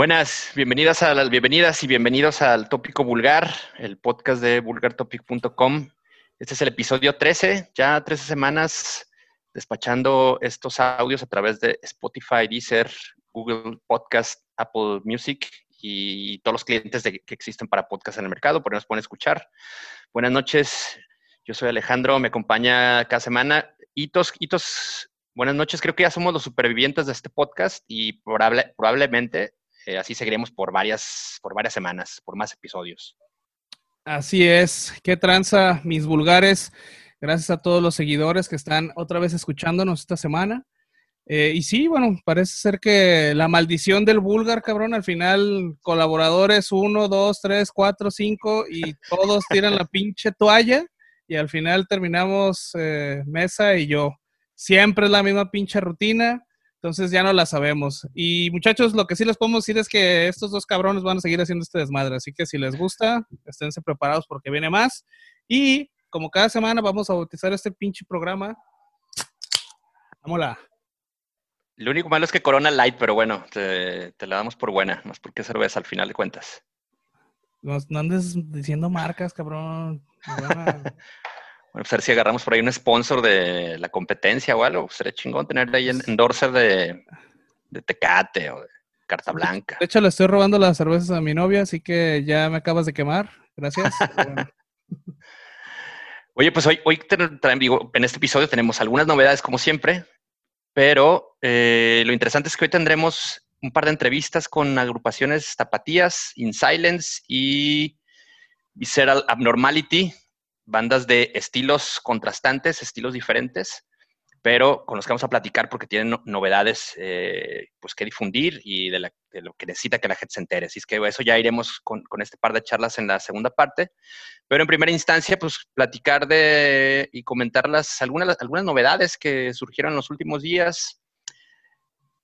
Buenas, bienvenidas a las bienvenidas y bienvenidos al Tópico Vulgar, el podcast de vulgartopic.com. Este es el episodio 13, ya 13 semanas despachando estos audios a través de Spotify, Deezer, Google Podcast, Apple Music y todos los clientes que existen para podcast en el mercado, por nos pueden escuchar. Buenas noches, yo soy Alejandro, me acompaña cada semana. Hitos, Hitos, buenas noches, creo que ya somos los supervivientes de este podcast y probablemente eh, así seguiremos por varias, por varias semanas, por más episodios. Así es. Qué tranza, mis vulgares. Gracias a todos los seguidores que están otra vez escuchándonos esta semana. Eh, y sí, bueno, parece ser que la maldición del vulgar, cabrón, al final colaboradores uno, dos, tres, cuatro, cinco y todos tiran la pinche toalla y al final terminamos eh, Mesa y yo. Siempre es la misma pinche rutina. Entonces ya no la sabemos. Y muchachos, lo que sí les podemos decir es que estos dos cabrones van a seguir haciendo este desmadre. Así que si les gusta, esténse preparados porque viene más. Y como cada semana vamos a bautizar este pinche programa. Vámonos. Lo único malo es que Corona Light, pero bueno, te, la damos por buena, más porque cerveza al final de cuentas. No, andes diciendo marcas, cabrón. Bueno, pues a ver si agarramos por ahí un sponsor de la competencia o algo. Sería chingón tener ahí en endorser de, de Tecate o de Carta Blanca. De hecho, le estoy robando las cervezas a mi novia, así que ya me acabas de quemar. Gracias. Oye, pues hoy, hoy en este episodio tenemos algunas novedades como siempre, pero eh, lo interesante es que hoy tendremos un par de entrevistas con agrupaciones Tapatías, In Silence y Visceral Abnormality, bandas de estilos contrastantes, estilos diferentes, pero con los que vamos a platicar porque tienen novedades eh, pues que difundir y de, lo que necesita que la gente se entere. Así es que eso ya iremos con, este par de charlas en la segunda parte. Pero en primera instancia, pues platicar de y comentar algunas, algunas novedades que surgieron en los últimos días.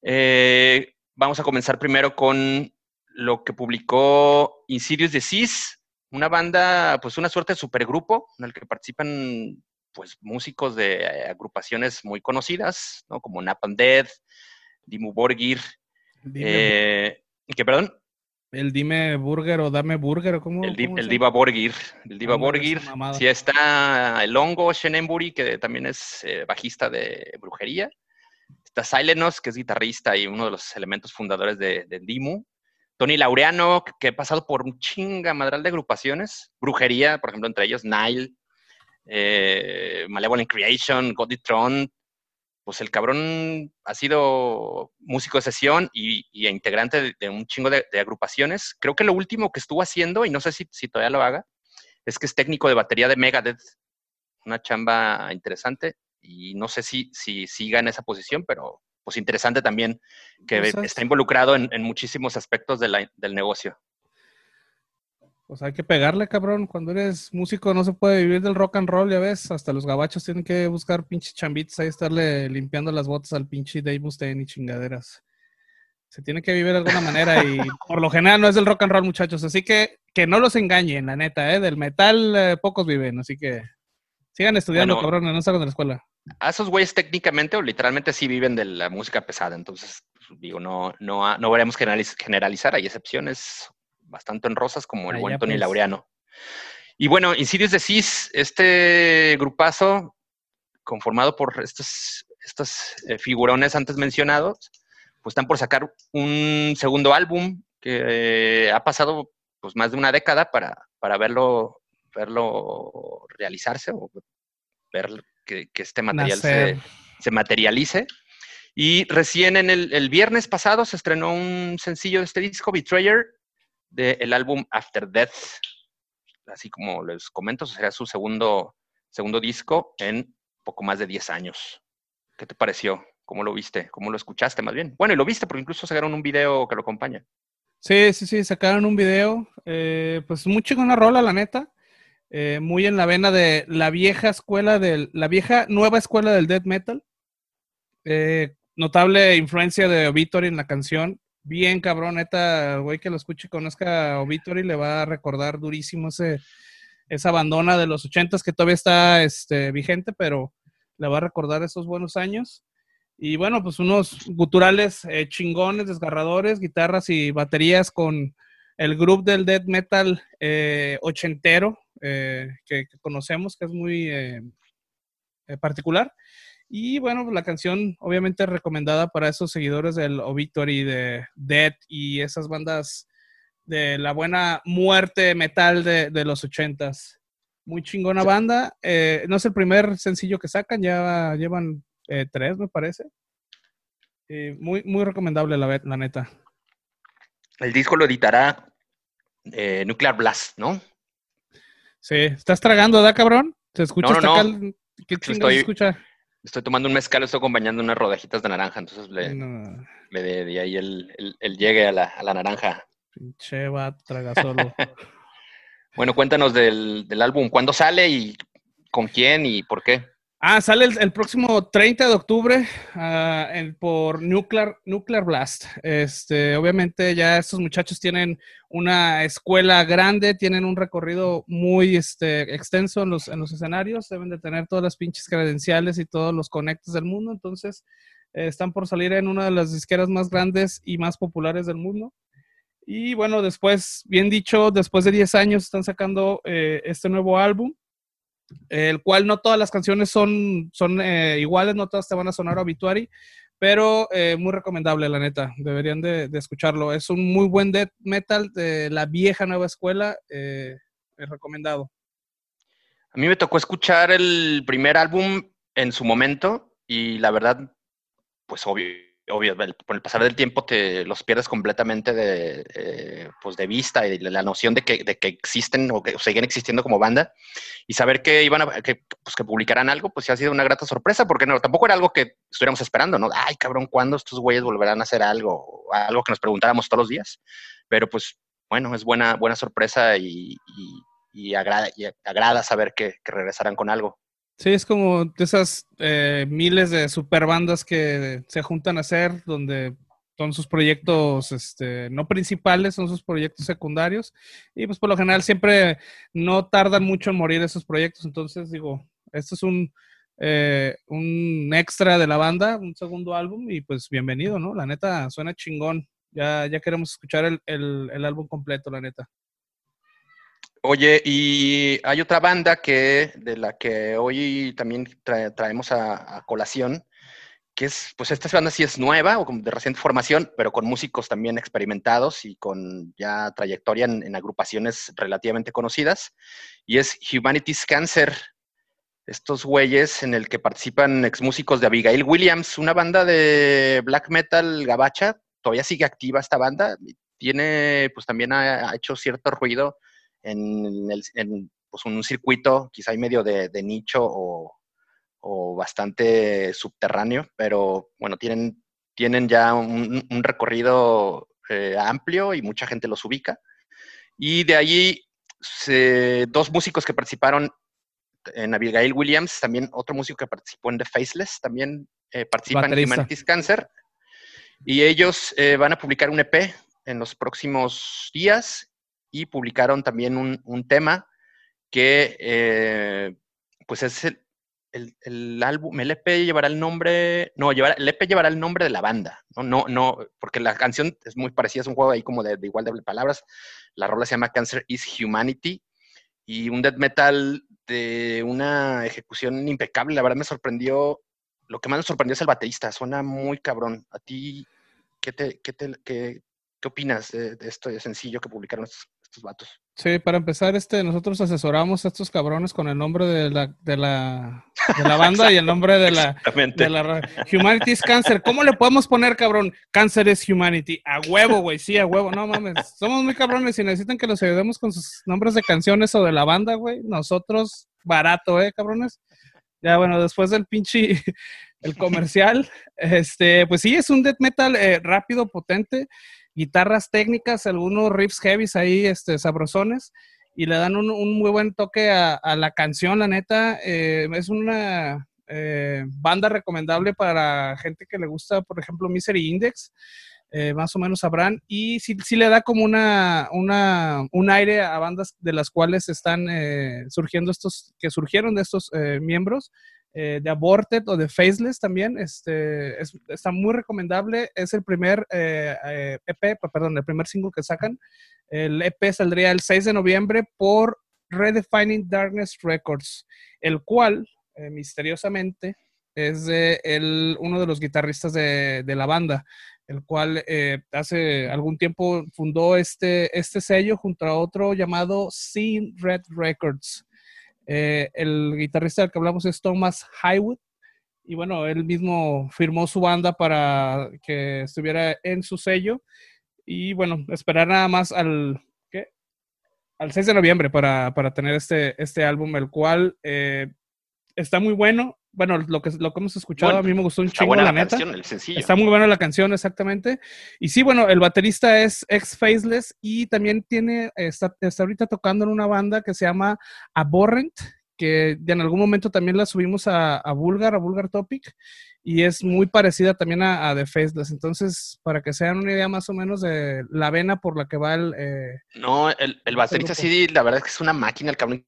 Eh, vamos a comenzar primero con lo que publicó Insidious Disease, una banda, pues una suerte de supergrupo en el que participan pues músicos de eh, agrupaciones muy conocidas, ¿no? Como Napalm Dead, Dimu Borgir, eh, ¿qué, perdón? El Dime Burger o Dame Burger, ¿cómo? El, el Diva Borgir, el Diva Borgir. Sí, está el Hongo Shenenbury, que también es eh, bajista de brujería. Está Silenos, que es guitarrista y uno de los elementos fundadores de, de Dimu. Tony Laureano, que ha pasado por un chinga madral de agrupaciones, brujería, por ejemplo, entre ellos Nile, eh, Malevolent Creation, Goditron, pues el cabrón ha sido músico de sesión y, integrante de, un chingo de, agrupaciones. Creo que lo último que estuvo haciendo, y no sé si, si, todavía lo haga, es que es técnico de batería de Megadeth, una chamba interesante, y no sé si, si siga en esa posición, pero pues interesante también, que está involucrado en, muchísimos aspectos del negocio. Pues hay que pegarle, cabrón. Cuando eres músico no se puede vivir del rock and roll, ya ves. Hasta los gabachos tienen que buscar pinches chambitos ahí, estarle limpiando las botas al pinche Dave Mustaine y chingaderas. Se tiene que vivir de alguna manera y por lo general no es del rock and roll, muchachos. Así que que no los engañen, la neta, ¿eh? Del metal eh, pocos viven, así que sigan estudiando, cabrón, no salgan de la escuela a esos güeyes técnicamente o literalmente sí viven de la música pesada, entonces pues, digo, no, no, no veremos generalizar, hay excepciones bastante honrosas como el buen Tony pues. Laureano. Y bueno, Insidious de Cis, este grupazo conformado por estos, estos eh, figurones antes mencionados, pues están por sacar un segundo álbum que ha pasado pues más de una década para, para verlo, verlo realizarse o ver que, este material se, materialice. Y recién en el, viernes pasado se estrenó un sencillo de este disco, Betrayer, del álbum After Death. Así como les comento, será su segundo, segundo disco en poco más de 10 años. ¿Qué te pareció? ¿Cómo lo viste? ¿Cómo lo escuchaste más bien? Bueno, y lo viste porque incluso sacaron un video que lo acompaña. Sí, sí, sí, sacaron un video. Eh, pues muy una rola, la neta. Eh, muy en la vena de la vieja escuela del, la vieja nueva escuela del death metal. Eh, notable influencia de Obituary en la canción. Bien cabrón, neta, güey que lo escuche y conozca Obituary le va a recordar durísimo ese, esa abandona de los ochentas que todavía está este, vigente, pero le va a recordar esos buenos años. Y bueno, pues unos guturales eh, chingones, desgarradores, guitarras y baterías con el grupo del death metal eh, ochentero que, que, conocemos, que es muy particular. Y bueno, la canción obviamente recomendada para esos seguidores del Obituary, de Dead y esas bandas de la buena muerte metal de, de los ochentas. Muy chingona banda. Eh, no es el primer sencillo que sacan, ya llevan eh, tres, me parece. Eh, muy, muy recomendable, la, la neta. El disco lo editará Nuclear Blast, ¿no? Sí, ¿estás tragando, da cabrón? ¿Te escuchas? No, no, ¿Qué chingados se escucha? Estoy tomando un mezcal, estoy acompañando unas rodajitas de naranja, entonces le, le de, ahí el, llegue a la, a la naranja. Pinche va, traga solo. bueno, cuéntanos del, del, álbum. ¿Cuándo sale y con quién y por qué? Ah, sale el, próximo 30 de octubre ah, por Nuclear, Nuclear Blast. Este, obviamente ya estos muchachos tienen una escuela grande, tienen un recorrido muy este, extenso en los, en los escenarios, deben de tener todas las pinches credenciales y todos los conectos del mundo, entonces eh, están por salir en una de las disqueras más grandes y más populares del mundo. Y bueno, después, bien dicho, después de 10 años están sacando eh, este nuevo álbum el cual no todas las canciones son, son eh, iguales, no todas te van a sonar obituary, pero eh, muy recomendable, la neta, deberían de, escucharlo. Es un muy buen death metal de la vieja nueva escuela, eh, recomendado. A mí me tocó escuchar el primer álbum en su momento y la verdad, pues obvio, obvio, por el pasar del tiempo te los pierdes completamente de, eh, pues de vista y de la noción de que, de que existen o que siguen existiendo como banda y saber que iban a, que, pues que publicarán algo, pues sí ha sido una grata sorpresa, porque no, tampoco era algo que estuviéramos esperando, ¿no? Ay, cabrón, ¿cuándo estos güeyes volverán a hacer algo? Algo que nos preguntáramos todos los días. Pero pues, bueno, es buena, buena sorpresa y, y, agrada, agrada saber que, que regresarán con algo. Sí, es como de esas eh, miles de super bandas que se juntan a hacer, donde son sus proyectos este, no principales, son sus proyectos secundarios. Y pues por lo general siempre no tardan mucho en morir esos proyectos. Entonces digo, esto es un, eh, un extra de la banda, un segundo álbum y pues bienvenido, ¿no? La neta suena chingón. Ya, ya queremos escuchar el, el, el álbum completo, la neta. Oye, y hay otra banda que de la que hoy también traemos a, colación, que es, pues esta banda sí es nueva o de reciente formación, pero con músicos también experimentados y con ya trayectoria en, agrupaciones relativamente conocidas, y es Humanity's Cancer. Estos güeyes en el que participan exmúsicos de Abigail Williams, una banda de black metal gabacha, todavía sigue activa esta banda, tiene, pues también ha hecho cierto ruido en, el, en pues, un circuito quizá hay medio de, nicho o, bastante subterráneo, pero bueno, tienen, tienen ya un, recorrido eh, amplio y mucha gente los ubica. Y de allí, dos músicos que participaron en Abigail Williams, también otro músico que participó en The Faceless, también eh, participan en Humanities Cancer. Y ellos eh, van a publicar un EP en los próximos días y publicaron también un, tema que eh, pues es el, el, álbum, el EP llevará el nombre, no, llevará, el EP llevará el nombre de la banda, no, no, no, porque la canción es muy parecida, es un juego ahí como de, igual de palabras, la rola se llama Cancer is Humanity y un death metal de una ejecución impecable, la verdad me sorprendió, lo que más me sorprendió es el baterista, suena muy cabrón, a ti, ¿qué te, qué te, qué, ¿Qué opinas de, de esto sencillo que publicaron estos, vatos. Sí, para empezar, este, nosotros asesoramos a estos cabrones con el nombre de la, de la, de la banda y el nombre de la, de la Humanity is Cancer. ¿Cómo le podemos poner, cabrón? Cáncer es Humanity. A huevo, güey, sí, a huevo. No mames. Somos muy cabrones y necesitan que los ayudemos con sus nombres de canciones o de la banda, güey. Nosotros, barato, ¿eh, cabrones? Ya, bueno, después del pinche, el comercial, este, pues sí, es un death metal eh, rápido, potente guitarras técnicas, algunos riffs heavies ahí, este, sabrosones, y le dan un, muy buen toque a, la canción, la neta. Eh, es una eh, banda recomendable para gente que le gusta, por ejemplo, Misery Index. Eh, más o menos sabrán, y sí, sí, le da como una, una, un aire a bandas de las cuales están surgiendo estos, que surgieron de estos miembros, eh, de Aborted o de Faceless también. Este, está muy recomendable. Es el primer EP, eh, perdón, el primer single que sacan. El EP saldría el 6 de noviembre por Redefining Darkness Records, el cual, misteriosamente, es de uno de los guitarristas de, de la banda el cual eh, hace algún tiempo fundó este, este sello junto a otro llamado Scene Red Records. Eh, el guitarrista del que hablamos es Thomas Highwood. Y bueno, él mismo firmó su banda para que estuviera en su sello. Y bueno, esperar nada más al, ¿qué? al 6 de noviembre para, tener este, este álbum, el cual eh, está muy bueno bueno, lo que, lo que hemos escuchado a mí me gustó un chingo, la, neta. Está muy buena la canción, exactamente. Y sí, bueno, el baterista es ex Faceless y también tiene, está, está ahorita tocando en una banda que se llama Aborrent, que en algún momento también la subimos a, a Vulgar, a Vulgar Topic, y es muy parecida también a, The Faceless. Entonces, para que se hagan una idea más o menos de la vena por la que va el... Eh, no, el, el baterista sí, la verdad es que es una máquina, el cabrón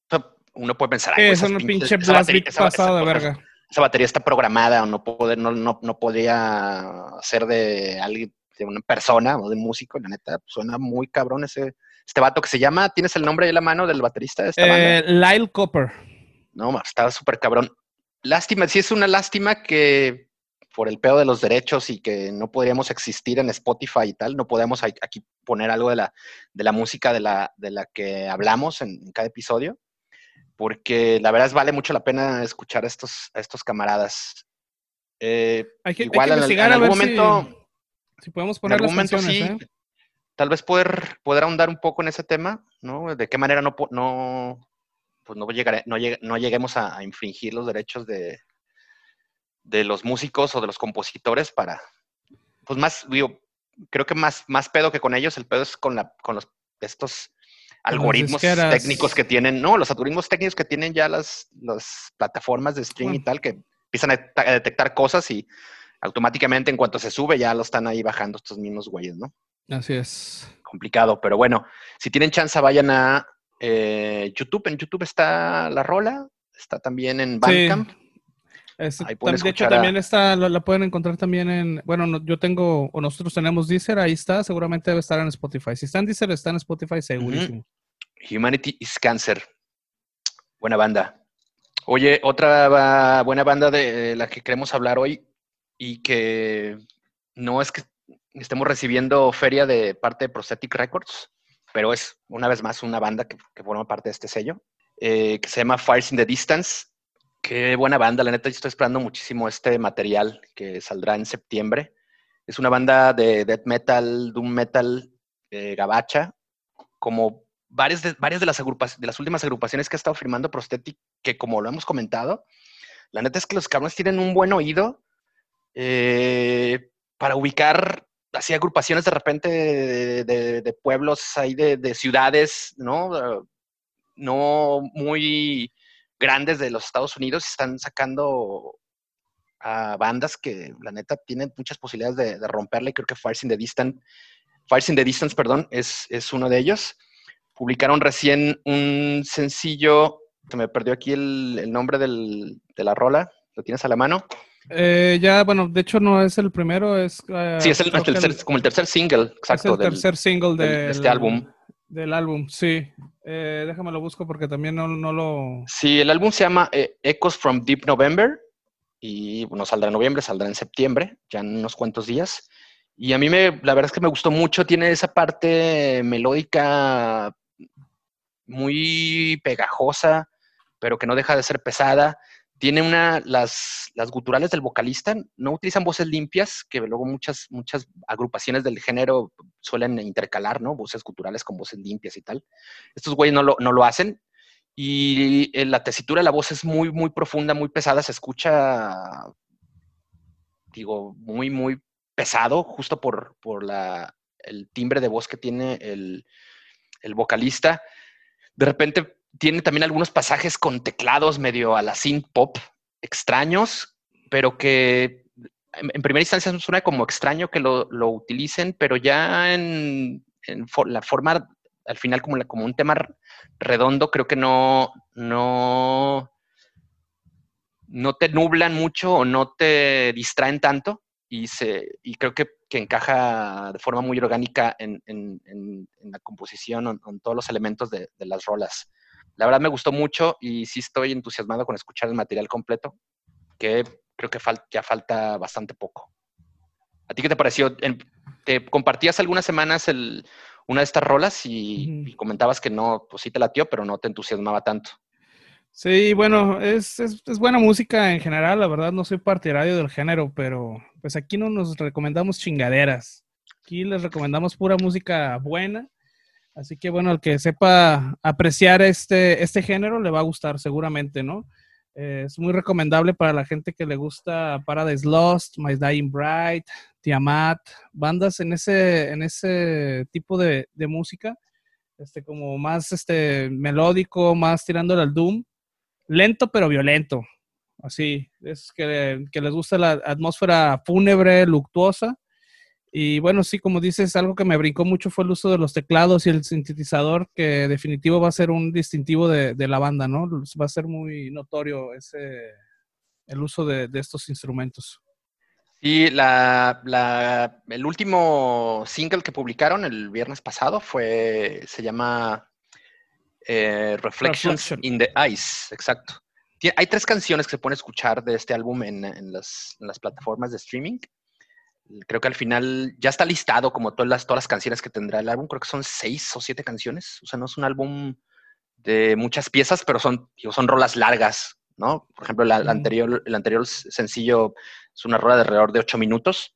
uno puede pensar. es un pinche blast pasado de verga esa batería está programada o no, poder, no, no, no podría ser de alguien, de una persona o de un músico, la neta, suena muy cabrón ese, este vato que se llama, ¿tienes el nombre de la mano del baterista de esta eh, Lyle Copper. No, estaba súper cabrón. Lástima, sí es una lástima que por el pedo de los derechos y que no podríamos existir en Spotify y tal, no podemos aquí poner algo de la, de la música de la, de la que hablamos en cada episodio porque la verdad es vale mucho la pena escuchar a estos, a estos camaradas. Eh, hay que, igual en, algún momento, si, podemos poner las momento, sí, ¿eh? tal vez poder, poder ahondar un poco en ese tema, ¿no? De qué manera no, no, pues no, no, lleguemos a, infringir los derechos de, de los músicos o de los compositores para, pues más, digo, creo que más, más pedo que con ellos, el pedo es con, la, con los, estos algoritmos técnicos que tienen, no, los algoritmos técnicos que tienen ya las, las plataformas de streaming y tal, que empiezan a, detectar cosas y automáticamente en cuanto se sube ya lo están ahí bajando estos mismos güeyes, ¿no? Así es. Complicado, pero bueno, si tienen chance vayan a eh, YouTube, en YouTube está la rola, está también en Bandcamp. De hecho, también está, la, pueden encontrar también en, bueno, yo tengo, o nosotros tenemos Deezer, ahí está, seguramente debe estar en Spotify. Si está en Deezer, está en Spotify, segurísimo. Humanity is Cancer. Buena banda. Oye, otra buena banda de la que queremos hablar hoy y que no es que estemos recibiendo feria de parte de Prosthetic Records, pero es una vez más una banda que, forma parte de este sello, eh, que se llama Fires in the Distance. Qué buena banda, la neta, yo estoy esperando muchísimo este material que saldrá en septiembre. Es una banda de death metal, doom metal, eh, gabacha, como varias de, varias de las de las últimas agrupaciones que ha estado firmando Prosthetic, que como lo hemos comentado, la neta es que los cabrones tienen un buen oído eh, para ubicar así agrupaciones de repente de, pueblos ahí de, ciudades, ¿no? no muy grandes de los Estados Unidos están sacando a bandas que la neta tienen muchas posibilidades de, de romperle. Creo que Fires in the Distance, Fires in the Distance, perdón, es, es uno de ellos publicaron recién un sencillo, se me perdió aquí el, nombre de la rola, ¿lo tienes a la mano? Eh, ya, bueno, de hecho no es el primero, es... Eh, sí, es el, como el tercer single, exacto. Es el tercer single de este álbum. Del álbum, sí. Eh, déjame lo busco porque también no, no lo... Sí, el álbum se llama Echoes from Deep November y bueno, saldrá en noviembre, saldrá en septiembre, ya en unos cuantos días. Y a mí me, la verdad es que me gustó mucho, tiene esa parte melódica muy pegajosa, pero que no deja de ser pesada. Tiene una, las, las guturales del vocalista no utilizan voces limpias, que luego muchas, muchas agrupaciones del género suelen intercalar, ¿no? Voces guturales con voces limpias y tal. Estos güeyes no lo, no lo hacen. Y eh, la tesitura de la voz es muy, muy profunda, muy pesada. Se escucha, digo, muy, muy pesado, justo por, por la, el timbre de voz que tiene el, el vocalista. De repente tiene también algunos pasajes con teclados medio a la synth pop extraños, pero que en, primera instancia suena como extraño que lo, utilicen, pero ya en, la forma, al final como, como un tema redondo, creo que no, no, no te nublan mucho o no te distraen tanto y, se, y creo que, que encaja de forma muy orgánica en, en, en, la composición, con todos los elementos de, las rolas. La verdad me gustó mucho y sí estoy entusiasmado con escuchar el material completo, que creo que fal ya falta bastante poco. ¿A ti qué te pareció? te compartías algunas semanas el, una de estas rolas y, y, comentabas que no, pues sí te latió, pero no te entusiasmaba tanto. Sí, bueno, es, es, es, buena música en general, la verdad no soy partidario del género, pero pues aquí no nos recomendamos chingaderas. Aquí les recomendamos pura música buena. Así que bueno, el que sepa apreciar este, este género le va a gustar seguramente, ¿no? Eh, es muy recomendable para la gente que le gusta Paradise Lost, My Dying Bright, Tiamat, bandas en ese, en ese tipo de, de música, este, como más este, melódico, más tirándole al doom lento pero violento. Así, es que, que, les gusta la atmósfera fúnebre, luctuosa. Y bueno, sí, como dices, algo que me brincó mucho fue el uso de los teclados y el sintetizador, que definitivo va a ser un distintivo de, de la banda, ¿no? Va a ser muy notorio ese, el uso de, de estos instrumentos. Sí, la, la, el último single que publicaron el viernes pasado fue, se llama eh, Reflections in the Ice, exacto. Hay tres canciones que se pueden escuchar de este álbum en, en, las, en, las, plataformas de streaming. Creo que al final ya está listado como todas las, todas las canciones que tendrá el álbum. Creo que son seis o siete canciones. O sea, no es un álbum de muchas piezas, pero son, son rolas largas, ¿no? Por ejemplo, la, la anterior, el anterior sencillo es una rola de alrededor de ocho minutos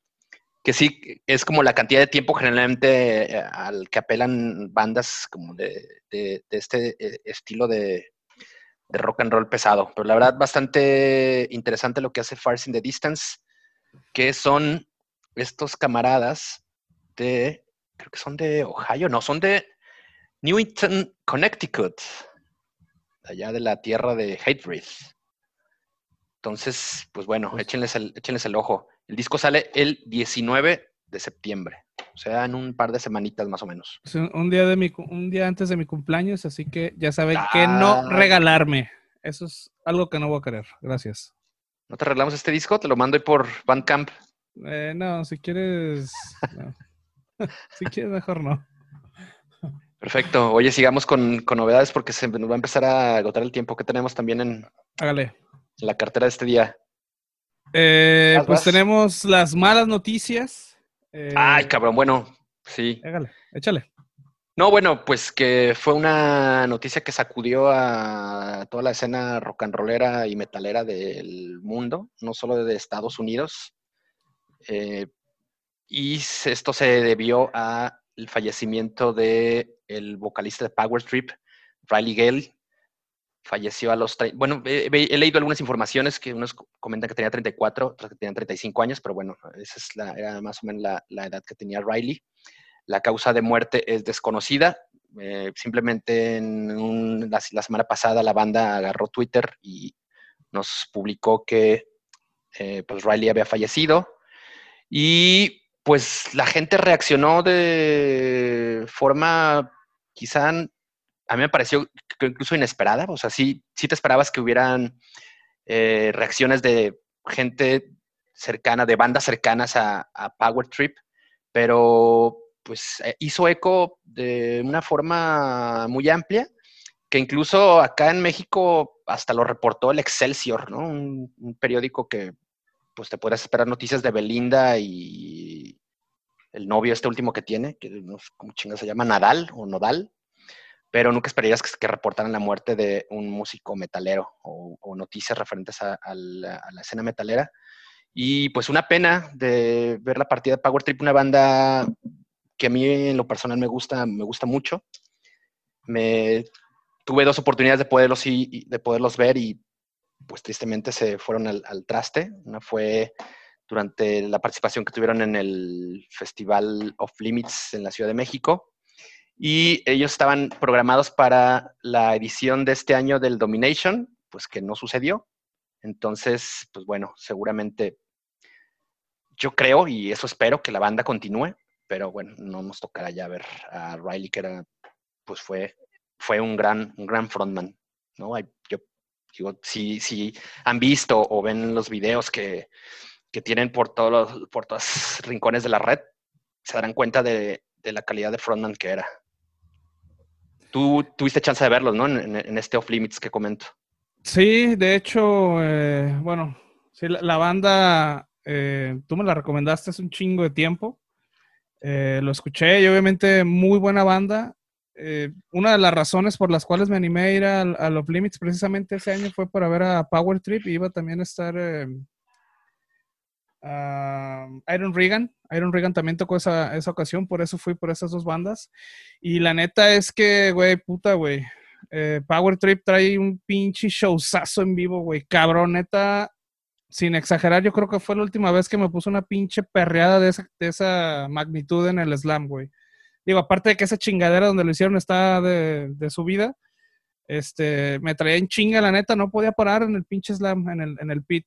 que sí es como la cantidad de tiempo generalmente eh, al que apelan bandas como de, de, de este eh, estilo de, de, rock and roll pesado. Pero la verdad, bastante interesante lo que hace Fars in the Distance, que son estos camaradas de, creo que son de Ohio, no, son de Newington, Connecticut, allá de la tierra de Hatebreed. Entonces, pues bueno, pues échenles el, échenles el ojo. El disco sale el 19 de septiembre, o sea, en un par de semanitas más o menos. Un día, de mi, un día antes de mi cumpleaños, así que ya saben que no ah. regalarme. Eso es algo que no voy a querer. Gracias. ¿No te arreglamos este disco? Te lo mando ahí por Bandcamp. Eh, no, si quieres. si quieres, mejor no. Perfecto. Oye, sigamos con, con, novedades porque se nos va a empezar a agotar el tiempo que tenemos también en, Hágale. en la cartera de este día. Eh, pues tenemos las malas noticias. Eh, Ay, cabrón, bueno, sí. Échale, échale. No, bueno, pues que fue una noticia que sacudió a toda la escena rock and rollera y metalera del mundo, no solo de Estados Unidos. Eh, y esto se debió al fallecimiento del el vocalista de Power Trip, Riley Gale, falleció a los... Bueno, he, he, leído algunas informaciones que unos comentan que tenía 34, otros que tenían 35 años, pero bueno, esa es la, era más o menos la, la, edad que tenía Riley. La causa de muerte es desconocida. Eh, simplemente en un, la, la, semana pasada la banda agarró Twitter y nos publicó que eh, pues Riley había fallecido. Y pues la gente reaccionó de forma quizá a mí me pareció incluso inesperada. O sea, sí, sí te esperabas que hubieran eh, reacciones de gente cercana, de bandas cercanas a, Power Trip, pero pues eh, hizo eco de una forma muy amplia, que incluso acá en México hasta lo reportó el Excelsior, ¿no? Un periódico que pues te puedes esperar noticias de Belinda y el novio este último que tiene, que no sé cómo chingas se llama, Nadal o Nodal, pero nunca esperarías que, reportaran la muerte de un músico metalero o, noticias referentes a, la, escena metalera. Y pues una pena de ver la partida de Power Trip, una banda que a mí en lo personal me gusta, me gusta mucho. Tuve dos oportunidades de poderlos, y, de poderlos ver y pues tristemente se fueron al, al traste. Una fue durante la participación que tuvieron en el Festival of Limits en la Ciudad de México y ellos estaban programados para la edición de este año del Domination, pues que no sucedió. Entonces, pues bueno, seguramente yo creo y eso espero que la banda continúe, pero bueno, no nos tocará ya ver a Riley, que era, pues fue, fue un gran, un gran frontman, ¿no? Yo Si, si han visto o ven los videos que, que tienen por todos los por todos rincones de la red, se darán cuenta de, de la calidad de frontman que era. Tú tuviste chance de verlos, ¿no? En, este off limits que comento. Sí, de hecho, eh, bueno, sí, la, banda, eh, tú me la recomendaste hace un chingo de tiempo. Eh, lo escuché y obviamente muy buena banda. Una de las razones por las cuales me animé a ir a, a Off Limits precisamente ese año fue para ver a Power Trip y iba también a estar Iron Regan. Iron Regan también tocó esa, esa, ocasión, por eso fui por esas dos bandas. Y la neta es que, güey, puta, güey. Eh, Power Trip trae un pinche showzazo en vivo, güey. Cabrón, neta, sin exagerar, yo creo que fue la última vez que me puso una pinche perreada de esa, de esa magnitud en el slam, güey. Digo, aparte de que esa chingadera donde lo hicieron está de, su vida, este, me traía en chinga, la neta, no podía parar en el pinche slam, en el, en el pit.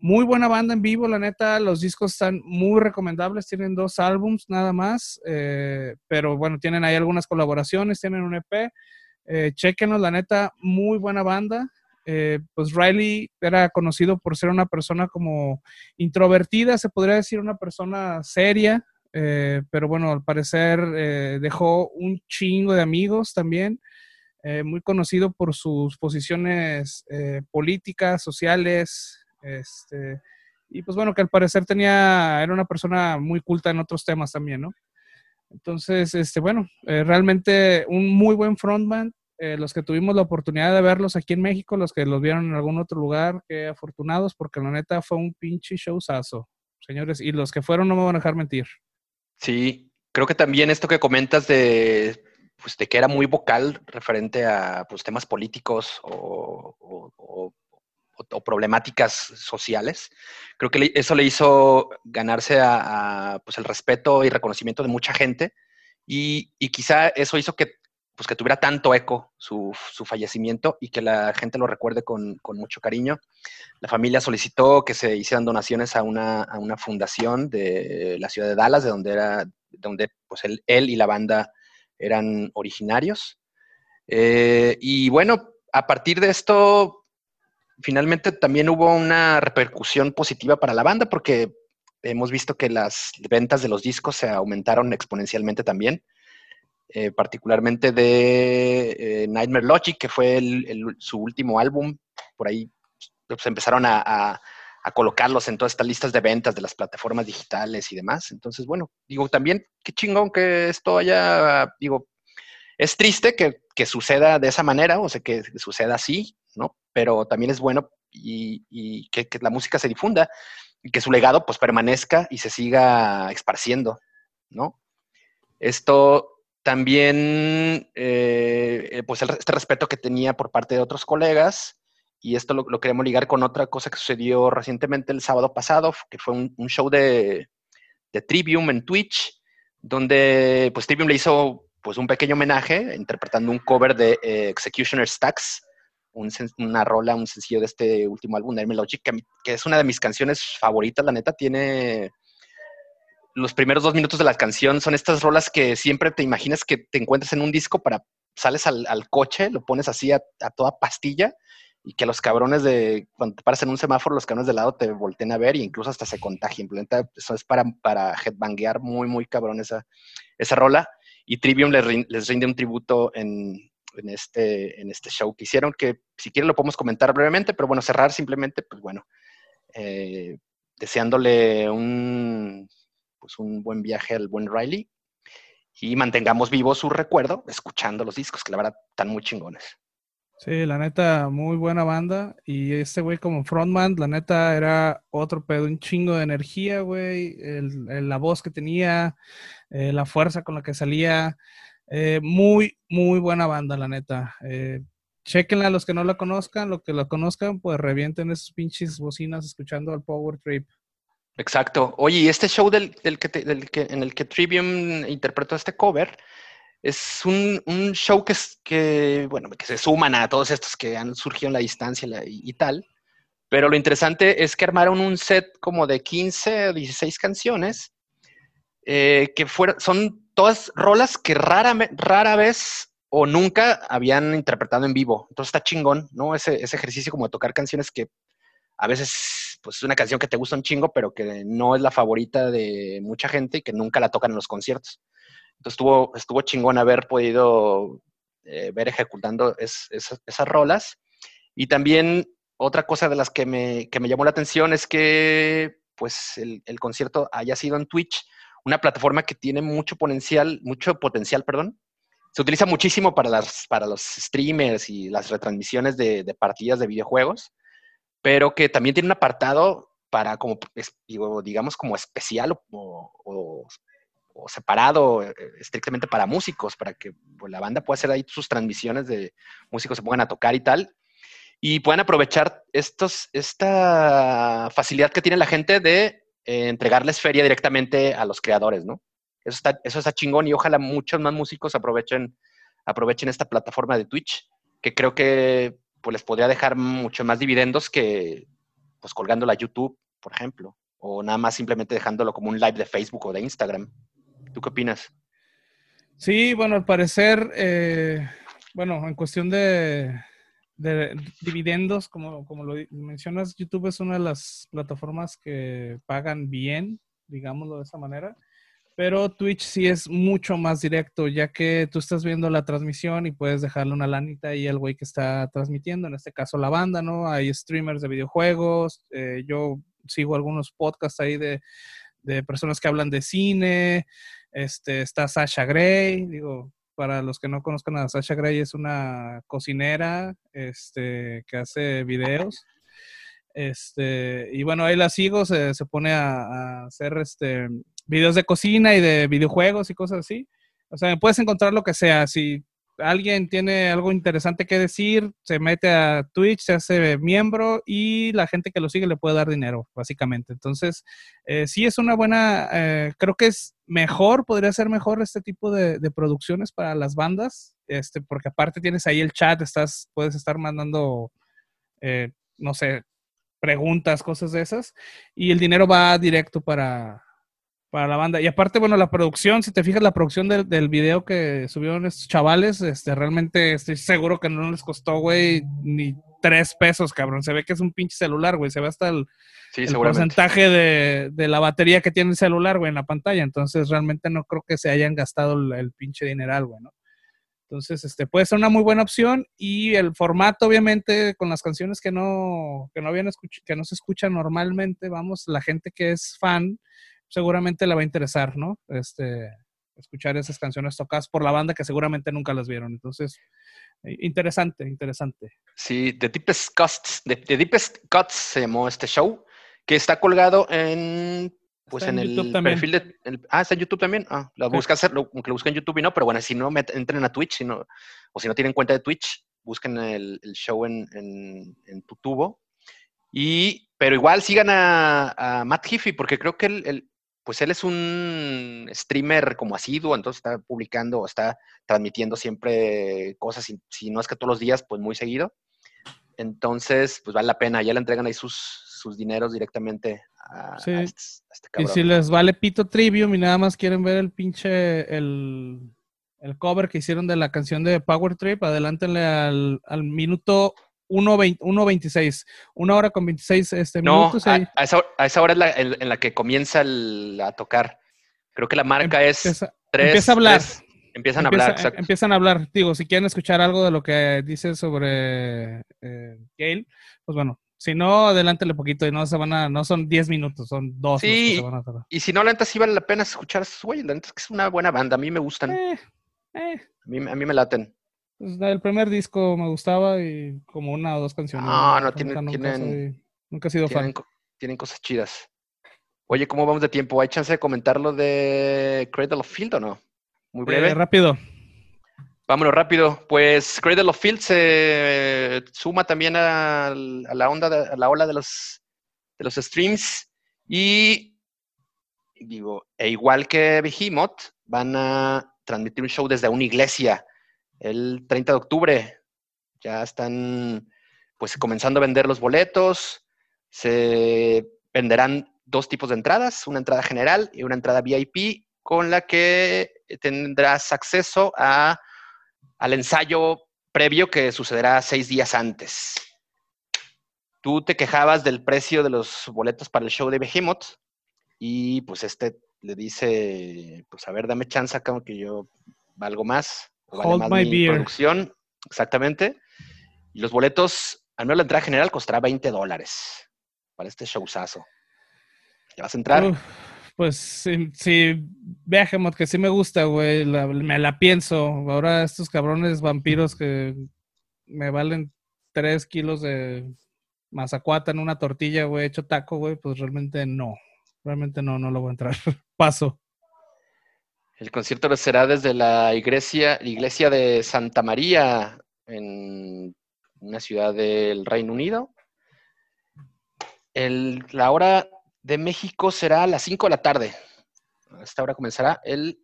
Muy buena banda en vivo, la neta, los discos están muy recomendables, tienen dos álbums nada más, eh, pero bueno, tienen ahí algunas colaboraciones, tienen un EP, eh, chequenos, la neta, muy buena banda. Eh, pues Riley era conocido por ser una persona como introvertida, se podría decir una persona seria, eh, pero bueno, al parecer dejó un chingo de amigos también. muy conocido por sus posiciones políticas, sociales, este, y pues bueno, que al parecer tenía, era una persona muy culta en otros temas también, ¿no? Entonces, este, bueno, eh, realmente un muy buen frontman. Eh, los que tuvimos la oportunidad de verlos aquí en México, los que los vieron en algún otro lugar, qué afortunados, porque la neta fue un pinche showzazo, señores. Y los que fueron no me van a dejar mentir. Sí, creo que también esto que comentas de, pues, de que era muy vocal referente a pues, temas políticos o, problemáticas sociales. Creo que eso le hizo ganarse a, pues el respeto y reconocimiento de mucha gente y, quizá eso hizo que, pues que tuviera tanto eco su, fallecimiento y que la gente lo recuerde con, mucho cariño. La familia solicitó que se hicieran donaciones a una, fundación de la ciudad de Dallas, de donde, era, donde pues él, y la banda eran originarios. Eh, y bueno, a partir de esto, finalmente también hubo una repercusión positiva para la banda porque hemos visto que las ventas de los discos se aumentaron exponencialmente también, eh, particularmente de eh, Nightmare Logic, que fue su último álbum. Por ahí pues, empezaron a, colocarlos en todas estas listas de ventas de las plataformas digitales y demás. Entonces, bueno, digo, también qué chingón que esto haya, digo, es triste que, que suceda de esa manera, o sea, que suceda así, ¿no? Pero también es bueno y, que, la música se difunda y que su legado pues permanezca y se siga esparciendo, ¿no? Esto también, eh, pues este respeto que tenía por parte de otros colegas, y esto lo, queremos ligar con otra cosa que sucedió recientemente el sábado pasado, que fue un, show de, de, Trivium en Twitch, donde pues Trivium le hizo pues un pequeño homenaje interpretando un cover de eh, Executioner Stacks, una rola, un sencillo de este último álbum, de Logic, que, que, es una de mis canciones favoritas, la neta, tiene los primeros dos minutos de la canción, son estas rolas que siempre te imaginas que te encuentras en un disco para, sales al, coche, lo pones así a, toda pastilla y que los cabrones de, cuando te paras en un semáforo, los cabrones de lado te volteen a ver e incluso hasta se contagien. Eso es para, para headbanguear muy, muy cabrón esa, esa rola. Y Trivium les rinde un tributo en, en este, en este show que hicieron, que si quieren lo podemos comentar brevemente, pero bueno, cerrar simplemente, pues bueno, eh, deseándole un, pues un buen viaje al buen Riley y mantengamos vivo su recuerdo escuchando los discos, que la verdad están muy chingones. Sí, la neta, muy buena banda. Y este güey como frontman, la neta, era otro pedo, un chingo de energía, güey. la voz que tenía, eh, la fuerza con la que salía. Eh, muy, muy buena banda, la neta. Eh, chequenla a los que no la conozcan, los que la conozcan, pues revienten esos pinches bocinas escuchando al Power Trip. Exacto. Oye, y este show del, que, en el que Trivium interpretó este cover es un, show que, es, que, bueno, que se suman a todos estos que han surgido en la distancia y, tal. Pero lo interesante es que armaron un set como de 15 o 16 canciones eh, que fueron, son todas rolas que rara, rara vez o nunca habían interpretado en vivo. Entonces está chingón, ¿no? Ese, ese ejercicio como de tocar canciones que a veces, pues es una canción que te gusta un chingo, pero que no es la favorita de mucha gente y que nunca la tocan en los conciertos. Entonces estuvo, estuvo chingón haber podido eh, ver ejecutando esas rolas. Y también otra cosa de las que me, que me llamó la atención es que pues el, el, concierto haya sido en Twitch, una plataforma que tiene mucho potencial, mucho potencial, perdón. Se utiliza muchísimo para, las, para los streamers y las retransmisiones de, de partidas de videojuegos, pero que también tiene un apartado para como, digamos, como especial o, o, o separado eh, estrictamente para músicos, para que pues, la banda pueda hacer ahí sus transmisiones de músicos se pongan a tocar y tal, y puedan aprovechar estos, esta facilidad que tiene la gente de eh, entregarles feria directamente a los creadores, ¿no? Eso está, eso está chingón y ojalá muchos más músicos aprovechen, aprovechen esta plataforma de Twitch, que creo que pues, les podría dejar mucho más dividendos que pues colgándola a YouTube, por ejemplo, o nada más simplemente dejándolo como un live de Facebook o de Instagram. ¿Tú qué opinas? Sí, bueno, al parecer, eh, bueno, en cuestión de, de dividendos, como, como lo mencionas, YouTube es una de las plataformas que pagan bien, digámoslo de esa manera. Pero Twitch sí es mucho más directo, ya que tú estás viendo la transmisión y puedes dejarle una lanita ahí al güey que está transmitiendo, en este caso la banda, ¿no? Hay streamers de videojuegos, eh, yo sigo algunos podcasts ahí de, de personas que hablan de cine, este, está Sasha Gray, digo, para los que no conozcan a Sasha Gray, es una cocinera este, que hace videos. Este, y bueno, ahí la sigo, se, se pone a, a, hacer este, videos de cocina y de videojuegos y cosas así. O sea, puedes encontrar lo que sea. Si alguien tiene algo interesante que decir, se mete a Twitch, se hace miembro y la gente que lo sigue le puede dar dinero, básicamente. Entonces, eh, sí es una buena, eh, creo que es mejor, podría ser mejor este tipo de, producciones para las bandas, este, porque aparte tienes ahí el chat, estás, puedes estar mandando, eh, no sé, preguntas, cosas de esas, y el dinero va directo para, para la banda. Y aparte, bueno, la producción, si te fijas, la producción del, del, video que subieron estos chavales, este, realmente estoy seguro que no les costó, güey, ni tres pesos, cabrón. Se ve que es un pinche celular, güey. Se ve hasta el, sí, el porcentaje de, de, la batería que tiene el celular, güey, en la pantalla. Entonces, realmente no creo que se hayan gastado el, el pinche dineral, güey, ¿no? Entonces, este, puede ser una muy buena opción y el formato, obviamente, con las canciones que no, que no, habían que no se escuchan normalmente, vamos, la gente que es fan, seguramente le va a interesar, ¿no? Este, escuchar esas canciones tocadas por la banda que seguramente nunca las vieron. Entonces, interesante, interesante. Sí, The Deepest Cuts, The, The Deepest Cuts se llamó este show, que está colgado en pues en, en, el perfil de. El, ah, está en YouTube también. Ah, lo busca hacer, lo, lo busquen en YouTube y no, pero bueno, si no entren a Twitch, si no, o si no tienen cuenta de Twitch, busquen el, el show en, en, en, tu tubo. Y, pero igual sigan a, a Matt Hiffy, porque creo que él, él, pues él es un streamer como asiduo, entonces está publicando, está transmitiendo siempre cosas, si, si no es que todos los días, pues muy seguido. Entonces, pues vale la pena, ya le entregan ahí sus, sus dineros directamente a, sí. a, este, a este, cabrón. Y si les vale pito Trivium y nada más quieren ver el pinche, el, el cover que hicieron de la canción de Power Trip, adelántenle al, al minuto 1.26, una hora con 26 este, no, minutos. A, a, esa, a, esa, hora es la, en, en, la que comienza el, a tocar. Creo que la marca empieza, es... Tres, empieza a hablar. Empiezan empieza, a hablar, exacto. Empiezan a hablar. Digo, si quieren escuchar algo de lo que dice sobre eh, Gale, pues bueno, si no, adelántale poquito y no se van a, no son 10 minutos, son dos. Sí, se van a y si no, la neta sí vale la pena escuchar a esos güeyes, la neta es que es una buena banda, a mí me gustan. Eh, eh. A, mí, a mí me laten. Pues el primer disco me gustaba y como una o dos canciones. No, no, tienen, nunca, tienen, soy, nunca he sido tienen, fan. Tienen cosas chidas. Oye, ¿cómo vamos de tiempo? ¿Hay chance de comentar lo de Cradle of Field o no? Muy breve. Eh, rápido. Vámonos rápido. Pues Cradle of Field se suma también a, a la onda, de, a la ola de los, de los streams y digo, e igual que Behemoth, van a transmitir un show desde una iglesia el 30 de octubre. Ya están pues comenzando a vender los boletos. Se venderán dos tipos de entradas, una entrada general y una entrada VIP con la que tendrás acceso a al ensayo previo que sucederá seis días antes. Tú te quejabas del precio de los boletos para el show de Behemoth y pues este le dice, pues a ver, dame chance acá que yo valgo más. Hold my beer. producción, exactamente. Y los boletos, al menos la entrada general costará 20 dólares para este showzazo. ¿Ya vas a entrar? pues sí, sí, Behemoth, que sí me gusta, güey, me la pienso. Ahora estos cabrones vampiros que me valen 3 kilos de mazacuata en una tortilla, güey, hecho taco, güey, pues realmente no. Realmente no, no lo voy a entrar. Paso. El concierto será desde la iglesia, iglesia de Santa María en una ciudad del Reino Unido. El, la hora de México será a las 5 de la tarde. Esta hora comenzará el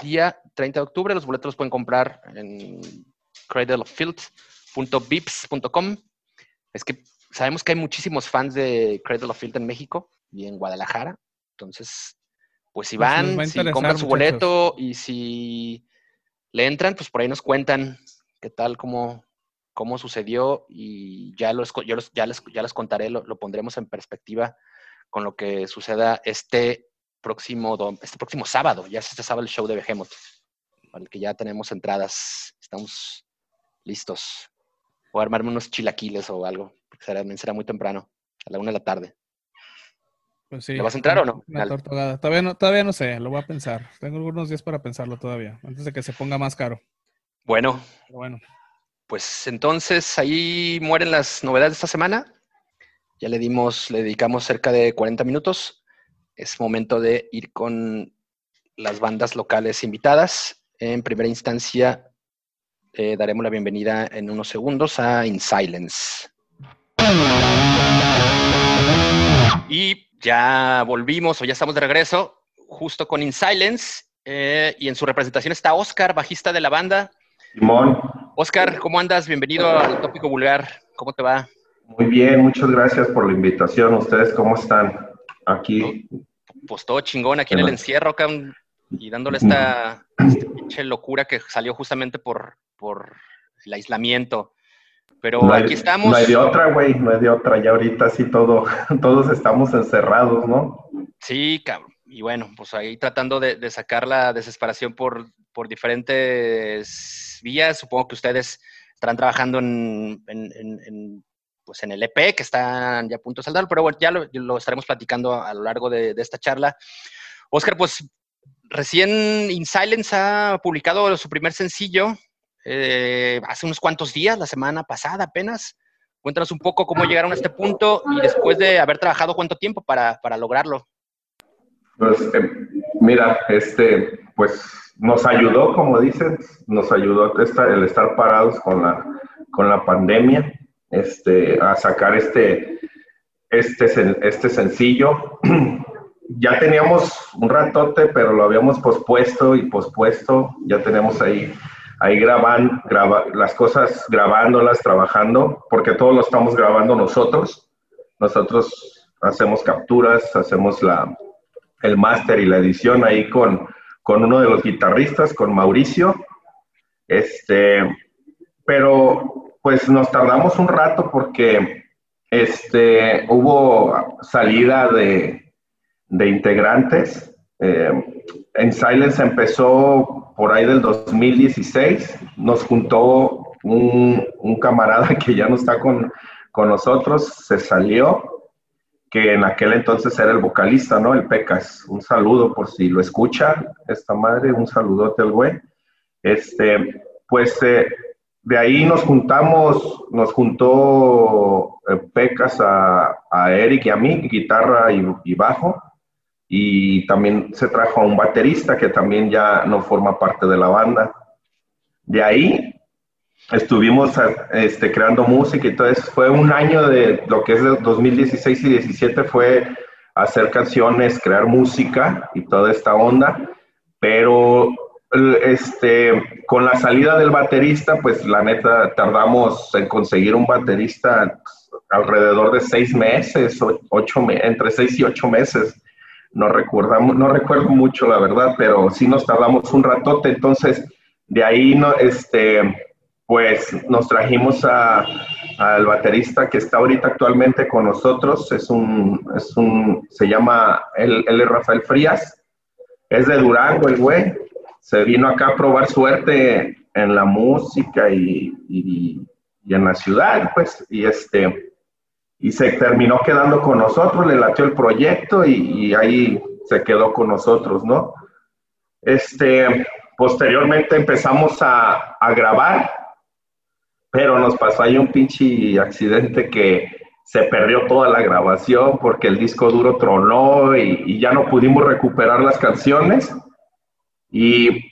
día 30 de octubre. Los boletos los pueden comprar en cradleoffield.bips.com. Es que sabemos que hay muchísimos fans de Cradle of Field en México y en Guadalajara. Entonces, pues si pues van, si compran su boleto y si le entran, pues por ahí nos cuentan qué tal, cómo, cómo sucedió y ya, los, yo ya, les, ya les contaré, lo, pondremos en perspectiva con lo que suceda este próximo, este próximo sábado. Ya se sábado el show de Behemoth, para el que ya tenemos entradas. Estamos listos. O armarme unos chilaquiles o algo, porque será, será muy temprano, a la una de la tarde. Pues sí. ¿Le vas a entrar o no? Todavía no, todavía no sé, lo voy a pensar. Tengo algunos días para pensarlo todavía, antes de que se ponga más caro. Bueno. bueno. Pues entonces ahí mueren las novedades de esta semana. Ya le dimos, le dedicamos cerca de 40 minutos. Es momento de ir con las bandas locales invitadas. En primera instancia, eh, daremos la bienvenida en unos segundos a In Silence. Y ya volvimos o ya estamos de regreso, justo con In Silence, eh, y en su representación está Oscar, bajista de la banda. Simón. Oscar, ¿cómo andas? Bienvenido al Tópico Vulgar. ¿Cómo te va? Muy bien, muchas gracias por la invitación. ¿Ustedes cómo están aquí? Pues todo chingón aquí en el encierro, y dándole esta, pinche locura que salió justamente por, por el aislamiento. Pero aquí estamos. No hay de otra, güey, no hay de otra. Ya ahorita sí todo, todos estamos encerrados, ¿no? Sí, cabrón. Y bueno, pues ahí tratando de, sacar la desesperación por, por, diferentes vías. Supongo que ustedes estarán trabajando en, pues en el EP, que están ya a punto de saldar, pero bueno, ya lo, estaremos platicando a, lo largo de, de, esta charla. Oscar, pues recién In Silence ha publicado su primer sencillo, eh, hace unos cuantos días, la semana pasada apenas. Cuéntanos un poco cómo llegaron a este punto y después de haber trabajado cuánto tiempo para, para lograrlo. Pues eh, mira, este, pues nos ayudó, como dices, nos ayudó el estar parados con la, con la pandemia, este, a sacar este, este, este sencillo. ya teníamos un ratote, pero lo habíamos pospuesto y pospuesto. Ya tenemos ahí ahí graban graba, las cosas grabándolas, trabajando, porque todo lo estamos grabando nosotros. Nosotros hacemos capturas, hacemos la, el máster y la edición ahí con, con uno de los guitarristas, con Mauricio. Este, pero pues nos tardamos un rato porque este, hubo salida de, de integrantes. Eh, en Silence empezó por ahí del 2016, nos juntó un, camarada que ya no está con, nosotros, se salió, que en aquel entonces era el vocalista, ¿no? El Pecas. Un saludo por si lo escucha esta madre, un saludote al güey. Este, pues eh, de ahí nos juntamos, nos juntó eh, Pecas a, Eric y a mí, guitarra y bajo y también se trajo a un baterista que también ya no forma parte de la banda. De ahí estuvimos este, creando música y entonces fue un año de lo que es de 2016 y 17 fue hacer canciones, crear música y toda esta onda, pero este, con la salida del baterista, pues la neta tardamos en conseguir un baterista alrededor de seis meses, ocho, entre seis y ocho meses no recordamos, no recuerdo mucho la verdad, pero sí nos tardamos un ratote, entonces De ahí, no, este, pues nos trajimos al baterista que está ahorita actualmente con nosotros, es un, es un se llama, él, él Rafael Frías, es de Durango el güey, se vino acá a probar suerte en la música y, en la ciudad, pues, y este, y se terminó quedando con nosotros, le latió el proyecto y, y ahí se quedó con nosotros, ¿no? Este, posteriormente empezamos a, a grabar, pero nos pasó ahí un pinche accidente que se perdió toda la grabación porque el disco duro tronó y, y, ya no pudimos recuperar las canciones. Y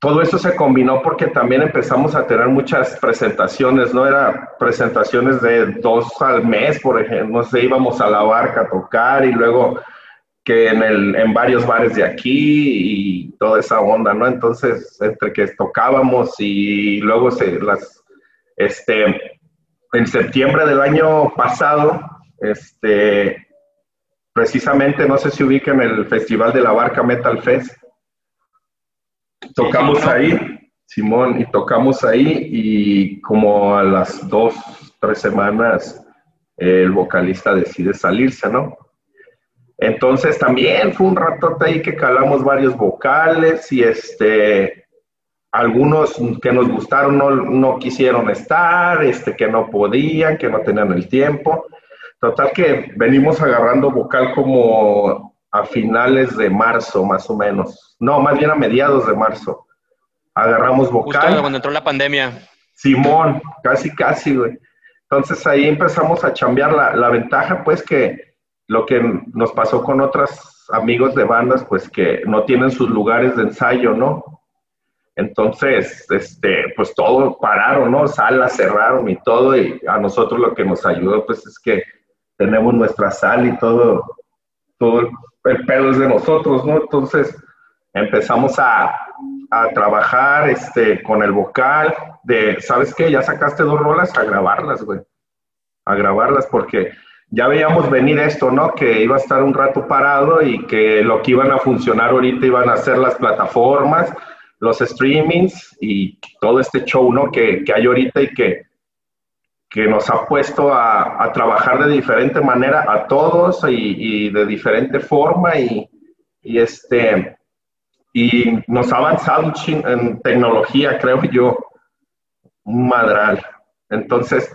todo eso se combinó porque también empezamos a tener muchas presentaciones, ¿no? Era presentaciones de dos al mes, por ejemplo, no sé, íbamos a la barca a tocar y luego que en, el, en varios bares de aquí y toda esa onda, ¿no? Entonces, entre que tocábamos y luego se las, este, en septiembre del año pasado, este, precisamente, no sé si ubican el Festival de la Barca Metal Fest, tocamos ahí, Simón, y tocamos ahí y como a las dos, tres semanas el vocalista decide salirse, ¿no? Entonces también fue un ratote ahí que calamos varios vocales y este, algunos que nos gustaron no, no, quisieron estar, este, que no podían, que no tenían el tiempo. Total que venimos agarrando vocal como a finales de marzo, más o menos. No, más bien a mediados de marzo. Agarramos vocal. Justo cuando entró la pandemia. Simón, casi, casi, güey. Entonces ahí empezamos a chambear la, la ventaja, pues que lo que nos pasó con otros amigos de bandas, pues que no tienen sus lugares de ensayo, ¿no? Entonces, este, pues todo pararon, ¿no? Salas cerraron y todo, y a nosotros lo que nos ayudó, pues es que tenemos nuestra sal y todo, todo el pedo es de nosotros, ¿no? Entonces empezamos a, a, trabajar este, con el vocal, de, ¿sabes qué? Ya sacaste dos rolas, a grabarlas, güey. A grabarlas porque ya veíamos venir esto, ¿no? Que iba a estar un rato parado y que lo que iban a funcionar ahorita iban a ser las plataformas, los streamings y todo este show, ¿no? Que, que hay ahorita y que, que nos ha puesto a, a, trabajar de diferente manera a todos y, y de diferente forma y, y, este y nos ha avanzado en tecnología, creo yo, madral. Entonces,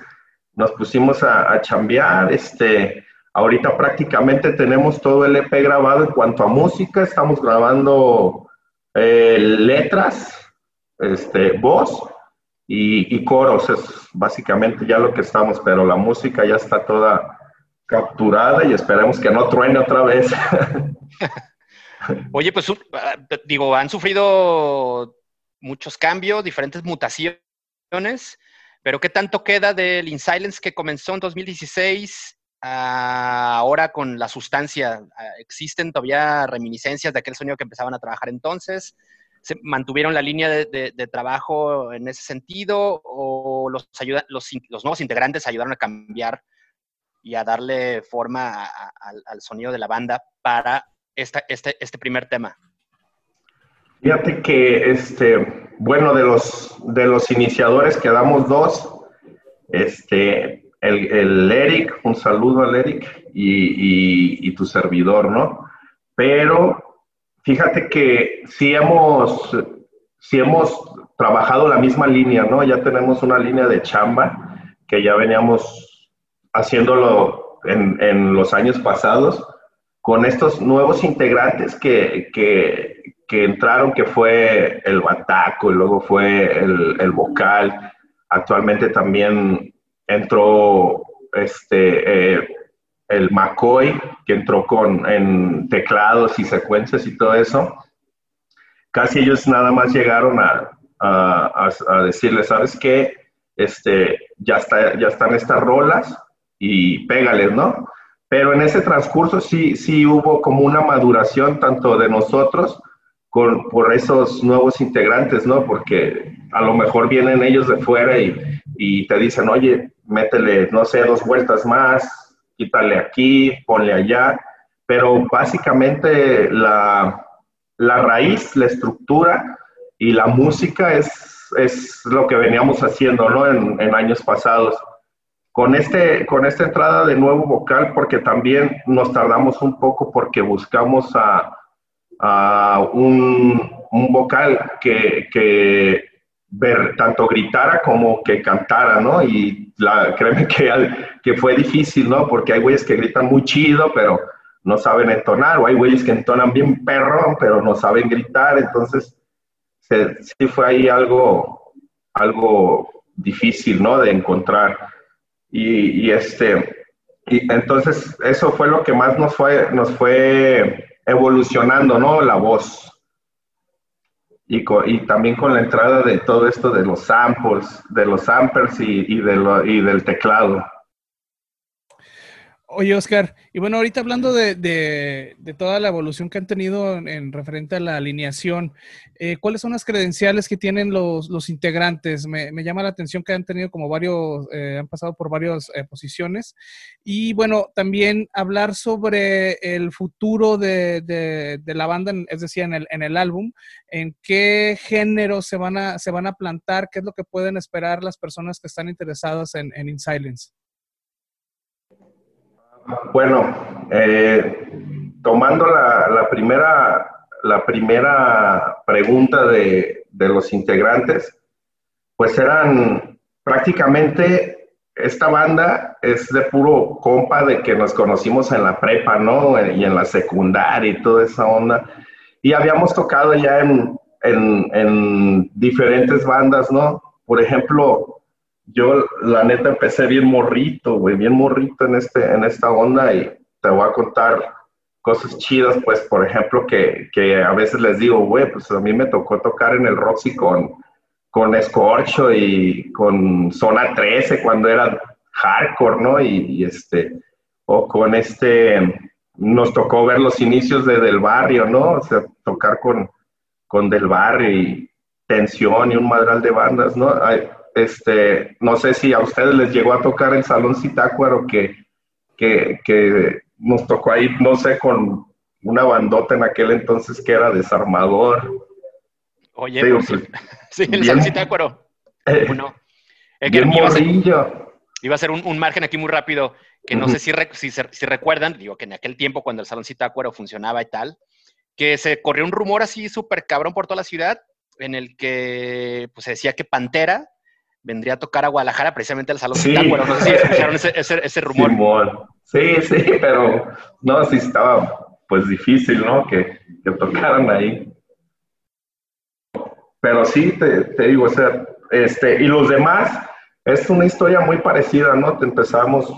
nos pusimos a, a chambear, este, ahorita prácticamente tenemos todo el EP grabado en cuanto a música, estamos grabando eh, letras, este, voz y, y, coros, es básicamente ya lo que estamos, pero la música ya está toda capturada y esperemos que no truene otra vez. Oye, pues ah, digo, han sufrido muchos cambios, diferentes mutaciones. Pero ¿qué tanto queda del In Silence que comenzó en 2016 ahora con la sustancia? ¿Existen todavía reminiscencias de aquel sonido que empezaban a trabajar entonces? ¿Se mantuvieron la línea de, de, de trabajo en ese sentido o los, ayuda, los, los, nuevos integrantes ayudaron a cambiar y a darle forma al sonido de la banda para esta, este, este primer tema? Fíjate que, este, bueno, de los, de los iniciadores quedamos dos. Este, el, el Eric, un saludo al Eric y, y, tu servidor, ¿no? Pero fíjate que sí hemos, hemos trabajado la misma línea, ¿no? Ya tenemos una línea de chamba que ya veníamos haciéndolo en, en los años pasados con estos nuevos integrantes que, que, que entraron, que fue el bataco, y luego fue el, el vocal. Actualmente también entró este, eh, el McCoy, que entró con, en teclados y secuencias y todo eso. Casi ellos nada más llegaron a, a, decirle, ¿sabes qué? Este, ya, está, ya están estas rolas y pégales, ¿no? Pero en ese transcurso sí, sí hubo como una maduración tanto de nosotros con, por esos nuevos integrantes, ¿no? Porque a lo mejor vienen ellos de fuera y, y te dicen, oye, métele, no sé, dos vueltas más, quítale aquí, ponle allá, pero básicamente la, la raíz, la estructura y la música es, es lo que veníamos haciendo, ¿no? En, años pasados. Con, este, con esta entrada de nuevo vocal, porque también nos tardamos un poco porque buscamos a, a un, un, vocal que, que ver, tanto gritara como que cantara, ¿no? La, créeme que, fue difícil, ¿no? Porque hay güeyes que gritan muy chido, pero no saben entonar, o hay güeyes que entonan bien perrón, pero no saben gritar, entonces sí fue ahí algo, algo difícil, ¿no? De encontrar. Y, y, este, y entonces eso fue lo que más nos fue, nos fue evolucionando, ¿no? La voz. Y, y también con la entrada de todo esto de los samples, de los samples y, y, de lo, y del teclado. Oye, Oscar, y bueno, ahorita hablando de, toda la evolución que han tenido en, en referente a la alineación, eh, ¿cuáles son las credenciales que tienen los, integrantes? Me, llama la atención que han tenido como varios, eh, han pasado por varias eh, posiciones. Y bueno, también hablar sobre el futuro de, la banda, es decir, en el, en el álbum, en qué género se van, a, se van a plantar, qué es lo que pueden esperar las personas que están interesadas en, en In Silence. Bueno, eh, tomando la, primera, la primera pregunta de, de, los integrantes, pues eran prácticamente, esta banda es de puro compa de que nos conocimos en la prepa, ¿no? Y en la secundaria y toda esa onda. Y habíamos tocado ya en, en diferentes bandas, ¿no? Por ejemplo, yo la neta empecé bien morrito, güey, bien morrito en, este, en esta onda y te voy a contar cosas chidas, pues, por ejemplo, que, que a veces les digo, güey, pues a mí me tocó tocar en el Roxy con, con Escorcho y con Zona 13 cuando era hardcore, ¿no? Y, este, o con este, nos tocó ver los inicios de Del Barrio, ¿no? O sea, tocar con, con Del Barrio y Tensión y un madral de bandas, ¿no? Hay, este, no sé si a ustedes les llegó a tocar el Salón Citácuaro que, que, que nos tocó ahí, no sé, con una bandota en aquel entonces que era desarmador. Oye, sí, pues, sí, el Salón Citácuaro. Bueno, eh, iba, a ser, iba a ser un, un, margen aquí muy rápido, que no uh -huh. sé si, re, si, si, recuerdan, digo que en aquel tiempo cuando el Salón Citácuaro funcionaba y tal, que se corrió un rumor así súper cabrón por toda la ciudad, en el que pues, se decía que Pantera vendría a tocar a Guadalajara precisamente al Salón sí. Bueno, no sé si escucharon ese, ese, ese rumor. Simón. Sí, sí, pero no, sí estaba pues difícil, ¿no? Que, que tocaran ahí. Pero sí, te, te, digo, o sea, este, y los demás, es una historia muy parecida, ¿no? Empezamos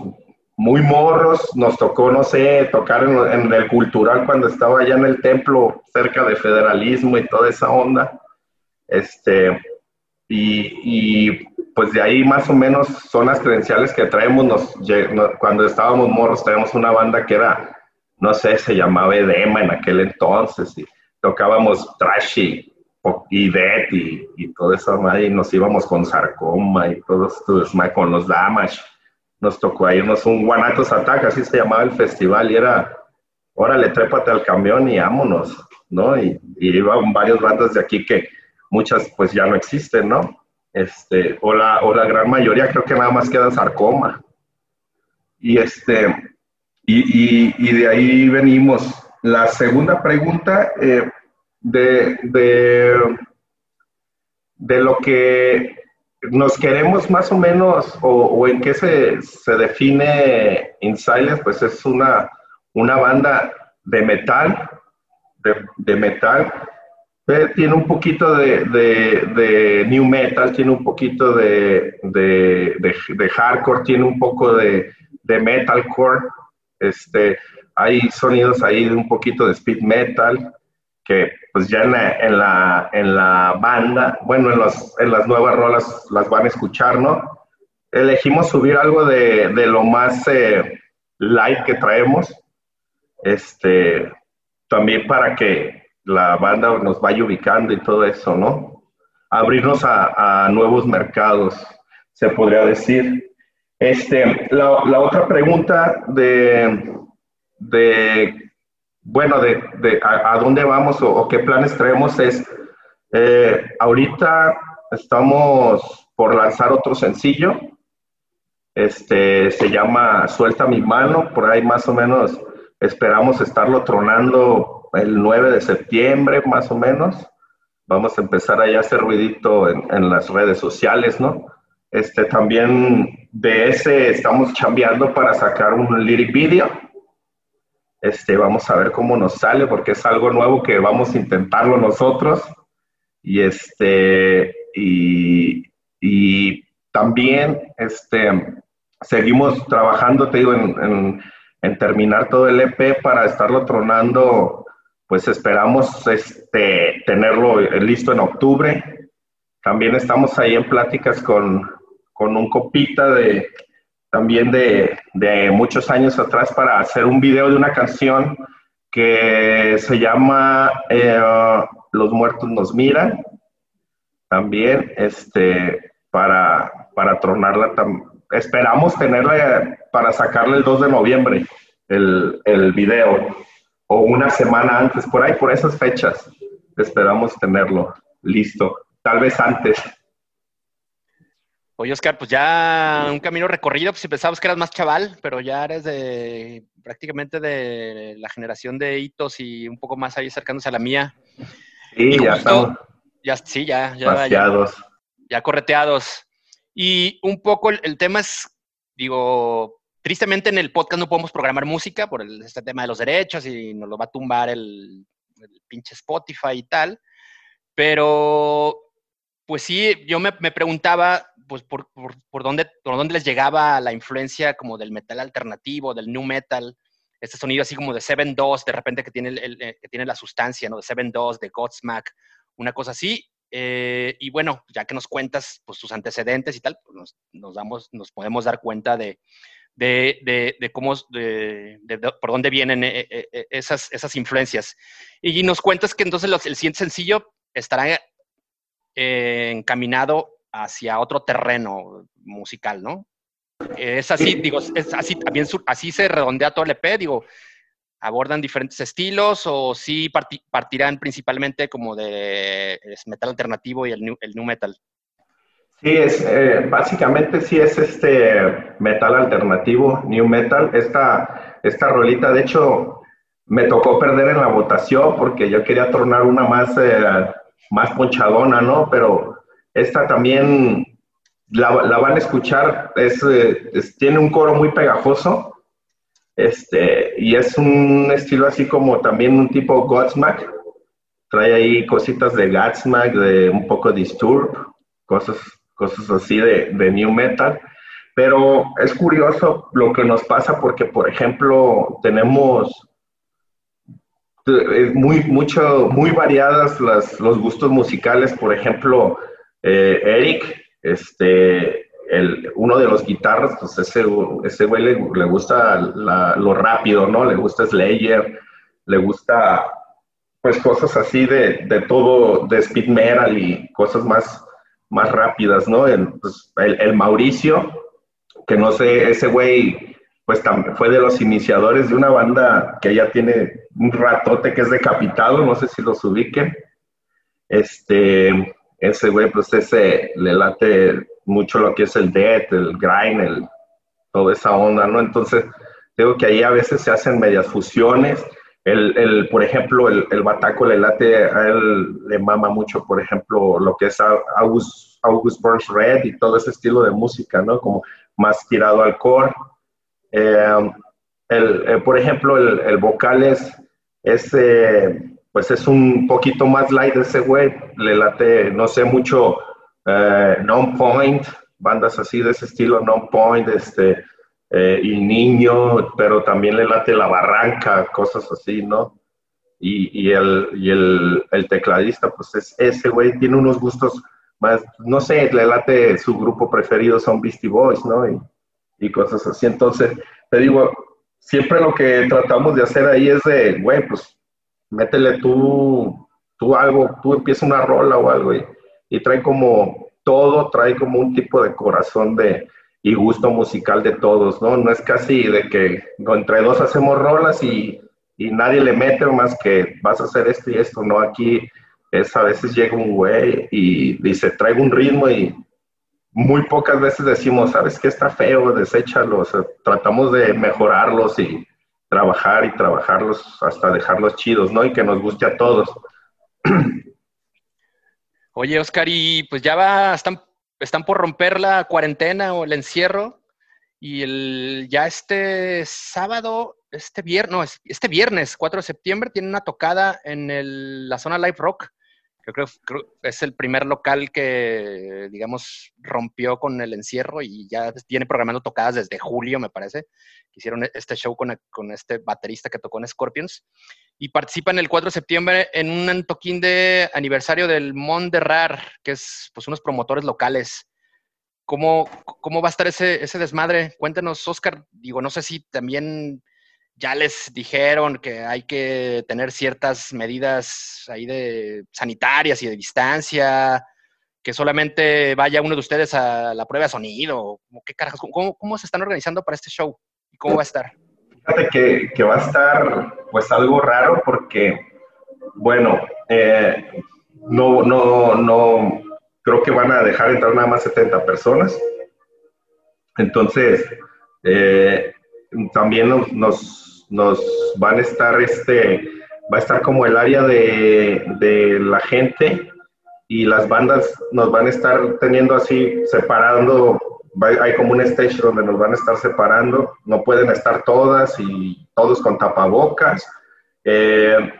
muy morros, nos tocó, no sé, tocar en, en el cultural cuando estaba allá en el templo, cerca de federalismo y toda esa onda. Este, y, y, pues de ahí más o menos son las credenciales que traemos. Nos, cuando estábamos morros, teníamos una banda que era, no sé, se llamaba Edema en aquel entonces, y tocábamos trashy y death y, y todo eso, y nos íbamos con sarcoma y todo esto, con los damage. Nos tocó irnos un Guanatos Attack, así se llamaba el festival, y era, órale, trépate al camión y vámonos, ¿no? Y, y iban varias bandas de aquí que muchas pues ya no existen, ¿no? Este, o, la, o la gran mayoría creo que nada más queda sarcoma. Y, este, y, y, de ahí venimos. La segunda pregunta, eh, de, de, de, lo que nos queremos más o menos, o, en qué se, se, define In pues es una, una banda de metal, de metal, tiene un poquito de, de, de, new metal, tiene un poquito de, de hardcore, tiene un poco de, metalcore. Este, hay sonidos ahí de un poquito de speed metal, que pues ya en la, en la, en la banda, bueno, en, los, en las nuevas rolas las van a escuchar, ¿no? Elegimos subir algo de, lo más eh, light que traemos, este, también para que la banda nos vaya ubicando y todo eso, ¿no? Abrirnos a, nuevos mercados, se podría decir. Este, la, otra pregunta de, de bueno, de, a, dónde vamos o, o, qué planes traemos es, Eh, ahorita estamos por lanzar otro sencillo. Este se llama Suelta mi mano. Por ahí más o menos esperamos estarlo tronando el 9 de septiembre, más o menos. Vamos a empezar ahí a hacer ruidito en, en las redes sociales, ¿no? Este, también de ese estamos chambeando para sacar un lyric video. Este, vamos a ver cómo nos sale porque es algo nuevo que vamos a intentarlo nosotros. Y este, y, y también este, seguimos trabajando, te digo, en, en, terminar todo el EP para estarlo tronando. Pues esperamos este, tenerlo listo en octubre. También estamos ahí en pláticas con, con un copita de también de, muchos años atrás para hacer un video de una canción que se llama eh, Los muertos nos miran. También este, para, para tronarla, esperamos tenerla para sacarle el 2 de noviembre, el, el video, o una semana antes, por ahí, por esas fechas, esperamos tenerlo listo, tal vez antes. Oye, Oscar, pues ya un camino recorrido, pues si pensabas que eras más chaval, pero ya eres de prácticamente de la generación de hitos y un poco más ahí acercándose a la mía. Sí, ya estamos. Ya, sí, ya, ya, ya, ya, correteados. Y un poco el, tema es, digo, tristemente en el podcast no podemos programar música por este tema de los derechos y nos lo va a tumbar el, pinche Spotify y tal. Pero, pues sí, yo me, me preguntaba, pues por, por, dónde, por dónde les llegaba la influencia como del metal alternativo, del new metal, este sonido así como de Seven 2 de repente que tiene, el, eh, que tiene la sustancia, ¿no? De Seven 2 de Godsmack, una cosa así. Eh, y bueno, ya que nos cuentas pues, tus antecedentes y tal, pues nos, nos, damos, nos podemos dar cuenta de, de, de, de cómo, de, por dónde vienen eh, esas, esas influencias. Y nos cuentas que entonces el siguiente sencillo estará encaminado hacia otro terreno musical, ¿no? Es así, digo, es así, también así se redondea todo el EP, digo, abordan diferentes estilos o sí partirán principalmente como de metal alternativo y el new, el new metal. Sí, es, eh, básicamente sí es este metal alternativo, new metal. Esta, esta rolita, de hecho, me tocó perder en la votación porque yo quería tornar una más, eh, más ponchadona, ¿no? Pero esta también la, van a escuchar, eh, es, tiene un coro muy pegajoso este, y es un estilo así como también un tipo Godsmack. Trae ahí cositas de Godsmack, de un poco Disturb, cosas, cosas así de, de New Metal. Pero es curioso lo que nos pasa porque, por ejemplo, tenemos eh, muy, mucho, muy variadas las, los gustos musicales. Por ejemplo, eh, Eric, este, el, uno de los guitarras, pues ese, ese güey le, gusta lo rápido, ¿no? Le gusta Slayer, le gusta pues cosas así de, de, todo, de speed metal y cosas más, más rápidas, ¿no? El, pues, el, Mauricio, que no sé, ese güey pues también fue de los iniciadores de una banda que ya tiene un ratote que es decapitado, no sé si los ubiquen. Este, ese güey, pues ese le late mucho lo que es el death, el grind, el, toda esa onda, ¿no? Entonces, digo que ahí a veces se hacen medias fusiones. El, el, por ejemplo, el, el, bataco le late, a él le mama mucho, por ejemplo, lo que es August, August Burns Red y todo ese estilo de música, ¿no? Como más tirado al core. Eh, el, eh, por ejemplo, el, el vocal es, es pues es un poquito más light ese güey, le late, no sé, mucho eh, non-point, bandas así de ese estilo, non-point, este, eh, y niño, pero también le late la barranca, cosas así, ¿no? Y, y, el, y el, el, tecladista, pues es ese güey, tiene unos gustos más, no sé, le late su grupo preferido son Beastie Boys, ¿no? Y, y cosas así. Entonces, te digo, siempre lo que tratamos de hacer ahí es de, güey, pues métele tú, tú algo, tú empieza una rola o algo y, y, trae como todo, trae como un tipo de corazón de, y gusto musical de todos, ¿no? No es casi de que entre dos hacemos rolas y, y nadie le mete más que vas a hacer esto y esto, ¿no? Aquí es a veces llega un güey y dice, traigo un ritmo y muy pocas veces decimos, ¿sabes qué está feo? Deséchalo. tratamos de mejorarlos y trabajar y trabajarlos hasta dejarlos chidos, ¿no? Y que nos guste a todos. Oye, Oscar, y pues ya va, están, están por romper la cuarentena o el encierro. Y el, ya este sábado, este viernes, este viernes, 4 de septiembre, tiene una tocada en la zona Live Rock creo que es el primer local que, digamos, rompió con el encierro y ya tiene programando tocadas desde julio, me parece. Hicieron este show con, con este baterista que tocó en Scorpions. Y participan el 4 de septiembre en un toquín de aniversario del Mont Rar, que es pues unos promotores locales. ¿Cómo, ¿Cómo va a estar ese, ese desmadre? Cuéntanos, Oscar. Digo, no sé si también ya les dijeron que hay que tener ciertas medidas ahí de sanitarias y de distancia, que solamente vaya uno de ustedes a la prueba de sonido. ¿Qué carajos? ¿Cómo, se están organizando para este show? ¿Y cómo va a estar? Fíjate que, que va a estar pues algo raro porque, bueno, eh, no, no, no, creo que van a dejar entrar nada más 70 personas. Entonces, eh, también nos nos van a estar, este, va a estar como el área de, de la gente y las bandas nos van a estar teniendo así, separando, hay como un stage donde nos van a estar separando, no pueden estar todas y todos con tapabocas, eh,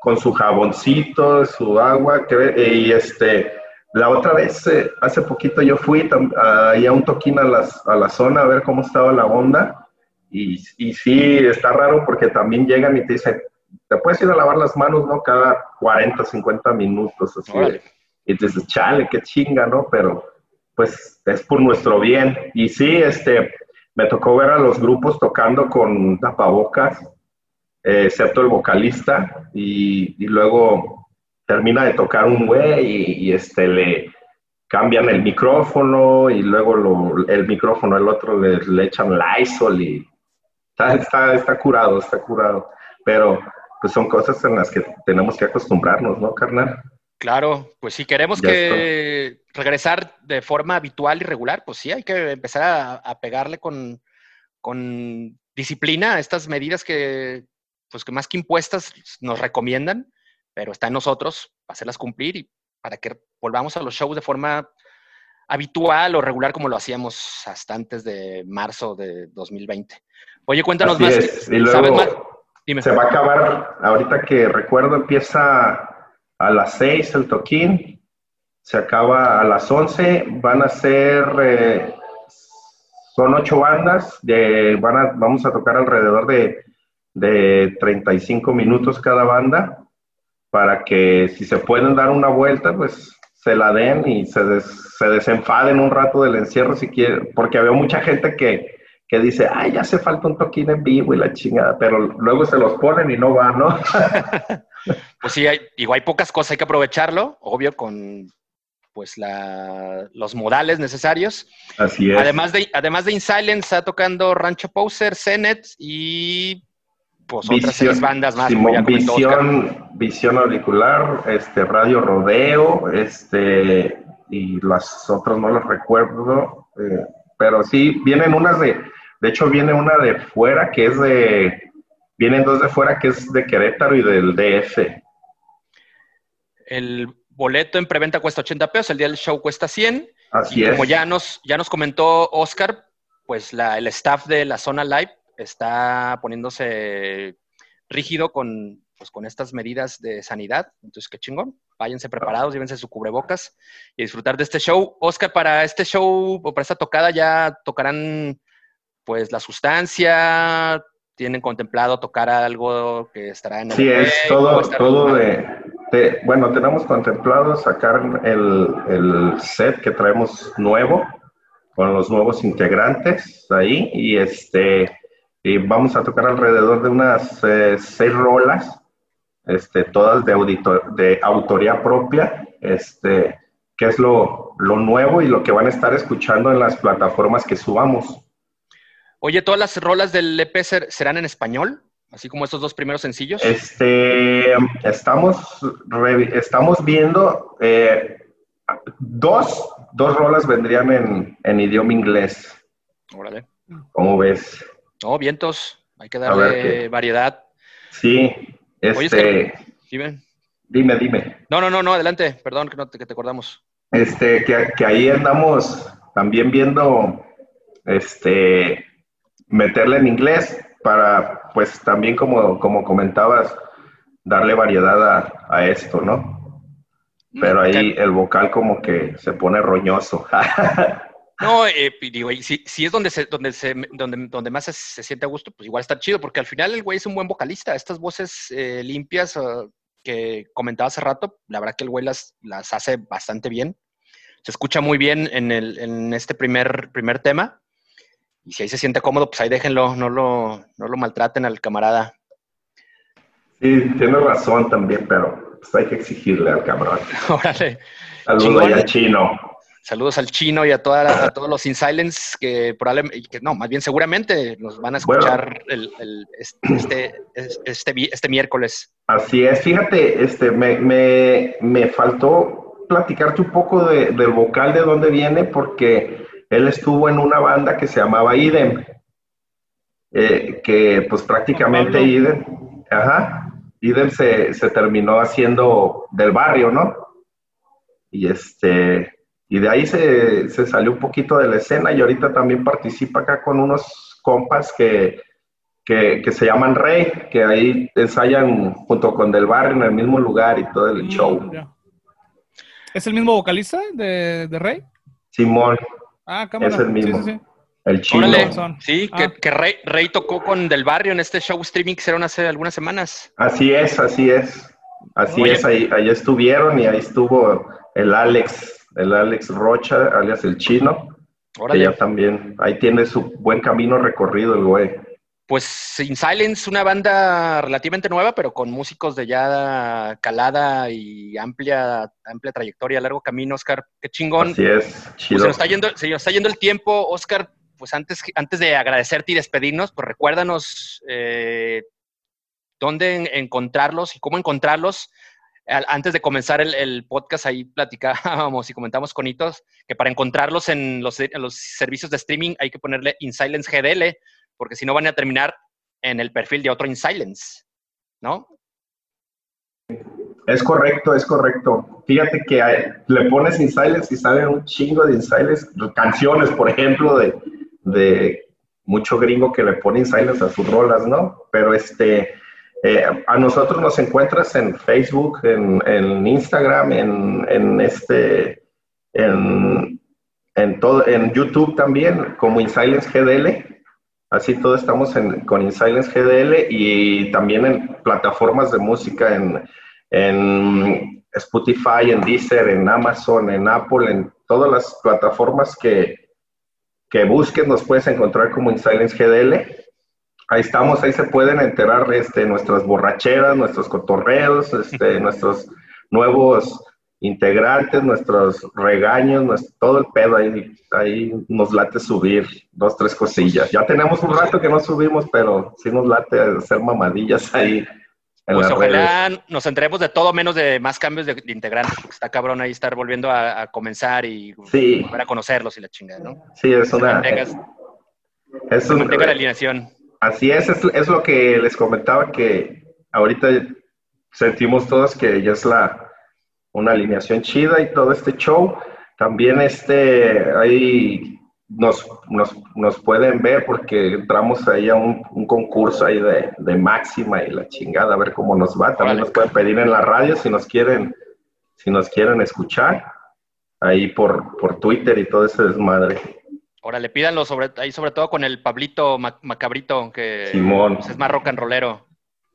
con su jaboncito, su agua, y este, la otra vez, eh, hace poquito yo fui ahí a un toquín a, las, a la zona a ver cómo estaba la onda, y, y sí, está raro porque también llegan y te dicen, te puedes ir a lavar las manos, ¿no? Cada 40, 50 minutos, así. Y te dices, chale, qué chinga, ¿no? Pero pues es por nuestro bien. Y sí, este, me tocó ver a los grupos tocando con tapabocas, eh, excepto el vocalista, y, y, luego termina de tocar un güey y, y, este, le cambian el micrófono y luego lo, el micrófono al otro le, le echan Lysol y Está, está, curado, está curado. Pero pues son cosas en las que tenemos que acostumbrarnos, ¿no, carnal? Claro, pues si queremos que regresar de forma habitual y regular, pues sí, hay que empezar a, pegarle con, con, disciplina a estas medidas que, pues que más que impuestas nos recomiendan, pero está en nosotros hacerlas cumplir y para que volvamos a los shows de forma habitual o regular como lo hacíamos hasta antes de marzo de 2020. Oye, cuéntanos más. ¿Sabes más? Se va a acabar, ahorita que recuerdo, empieza a las 6 el toquín, se acaba a las 11, van a ser, eh, son ocho bandas, de, van a, vamos a tocar alrededor de, de 35 minutos cada banda, para que si se pueden dar una vuelta, pues se la den y se, se desenfaden un rato del encierro si quieren, porque había mucha gente que que dice, ay, ya hace falta un toquín en vivo y la chingada, pero luego se los ponen y no va, ¿no? pues sí, hay, digo, hay pocas cosas, hay que aprovecharlo, obvio, con pues la, los modales necesarios. Así es. Además de, además de In Silence, está tocando Rancho Poser, Zenet y pues otras seis bandas más. visión, visión auricular, este, Radio Rodeo, este, y las otras no las recuerdo, eh, pero sí, vienen unas de, de hecho, viene una de fuera que es de. Vienen dos de fuera que es de Querétaro y del DF. El boleto en preventa cuesta 80 pesos, el día del show cuesta 100. Así y es. Como ya nos, ya nos comentó Oscar, pues la, el staff de la zona live está poniéndose rígido con, pues, con estas medidas de sanidad. Entonces, qué chingón. Váyanse preparados, llévense su cubrebocas y disfrutar de este show. Oscar, para este show o para esta tocada ya tocarán pues la sustancia, tienen contemplado tocar algo que estará en el Sí, es todo, todo de, bueno, tenemos contemplado sacar el, set que traemos nuevo, con los nuevos integrantes ahí, y este, y vamos a tocar alrededor de unas eh, seis rolas, este, todas de, auditor, de autoría propia, este, que es lo, lo nuevo y lo que van a estar escuchando en las plataformas que subamos. Oye, ¿todas las rolas del EP serán en español? Así como estos dos primeros sencillos. Este, estamos, estamos viendo eh, dos, dos rolas vendrían en, en idioma inglés. Órale. ¿Cómo ves? No, vientos. Hay que darle variedad. Sí, este... dime. Dime, dime. No, no, no, no, adelante. Perdón que, no te, que te acordamos. Este, que, que ahí andamos también viendo, este, meterle en inglés para, pues también como, como comentabas, darle variedad a, esto, ¿no? Pero ahí el vocal como que se pone roñoso. No, eh, digo, si, si, es donde se, donde se, donde, donde más se, siente a gusto, pues igual está chido, porque al final el güey es un buen vocalista. Estas voces eh, limpias ah, que comentaba hace rato, la verdad que el güey las, las hace bastante bien. Se escucha muy bien en, el, en este primer, primer tema. Y si ahí se siente cómodo, pues ahí déjenlo, no lo, no lo maltraten al camarada. Sí, tiene razón también, pero pues hay que exigirle al camarada. Órale. Saludos al chino. Saludos al chino y a, toda todos los In Silence que probablemente, que no, más bien seguramente nos van a escuchar el, este, este, este, miércoles. Así es, fíjate, este, me, me, me faltó platicarte un poco de, del vocal de dónde viene, porque él estuvo en una banda que se llamaba Idem, eh, que pues prácticamente Idem, ajá, Idem se, se, terminó haciendo del barrio, ¿no? Y este, y de ahí se, se, salió un poquito de la escena y ahorita también participa acá con unos compas que, que, que se llaman Rey, que ahí ensayan junto con Del Barrio en el mismo lugar y todo el mm, show. ¿Es el mismo vocalista de, de Rey? Simón. Ah, cámara. Es el mismo. El chino. sí, que, ah. que Rey, tocó con Del Barrio en este show streaming que hicieron hace algunas semanas. Así es, así es. Así es, ahí, ahí estuvieron y ahí estuvo el Alex, el Alex Rocha, alias el chino. Órale. Que ya también, ahí tiene su buen camino recorrido el güey. Pues In Silence, una banda relativamente nueva, pero con músicos de ya calada y amplia, amplia trayectoria, largo camino, Oscar. Qué chingón. Así es, pues chido. se, nos está yendo, se nos está yendo el tiempo, Oscar. Pues antes, antes de agradecerte y despedirnos, pues recuérdanos eh, dónde encontrarlos y cómo encontrarlos. Antes de comenzar el, podcast, ahí platicábamos y comentamos con Hitos que para encontrarlos en los, en los servicios de streaming hay que ponerle In Silence GDL porque si no van a terminar en el perfil de otro In Silence, ¿no? Es correcto, es correcto. Fíjate que le pones In Silence y salen un chingo de In Silence, canciones, por ejemplo, de, mucho gringo que le pone In Silence a sus rolas, ¿no? Pero este, eh, a nosotros nos encuentras en Facebook, en, Instagram, en, en este, en, en, todo, en YouTube también, como In Silence GDL. Así todo estamos en, con InSilence GDL y también en plataformas de música, en, en Spotify, en Deezer, en Amazon, en Apple, en todas las plataformas que, que busques nos puedes encontrar como InSilence GDL. Ahí estamos, ahí se pueden enterar este, nuestras borracheras, nuestros cotorreos, este, nuestros nuevos integrantes, nuestros regaños, todo el pedo ahí, ahí nos late subir dos, tres cosillas. Ya tenemos un rato que no subimos, pero sí nos late hacer mamadillas ahí. En pues ojalá nos enteremos de todo menos de más cambios de, integrantes, porque está cabrón ahí estar volviendo a, comenzar y volver a conocerlos y la chingada, ¿no? Sí, es una... es un, la alineación. Así es, es, es lo que les comentaba que ahorita sentimos todos que ya es la, una alineación chida y todo este show. También este, ahí nos, nos, pueden ver porque entramos ahí a un, concurso ahí de, máxima y la chingada, a ver cómo nos va. También nos pueden pedir en la radio si nos quieren, si nos quieren escuchar, ahí por, por Twitter y todo ese desmadre. Órale, pídanlo sobre, ahí sobre todo con el Pablito Macabrito, que pues, es más rock and rollero.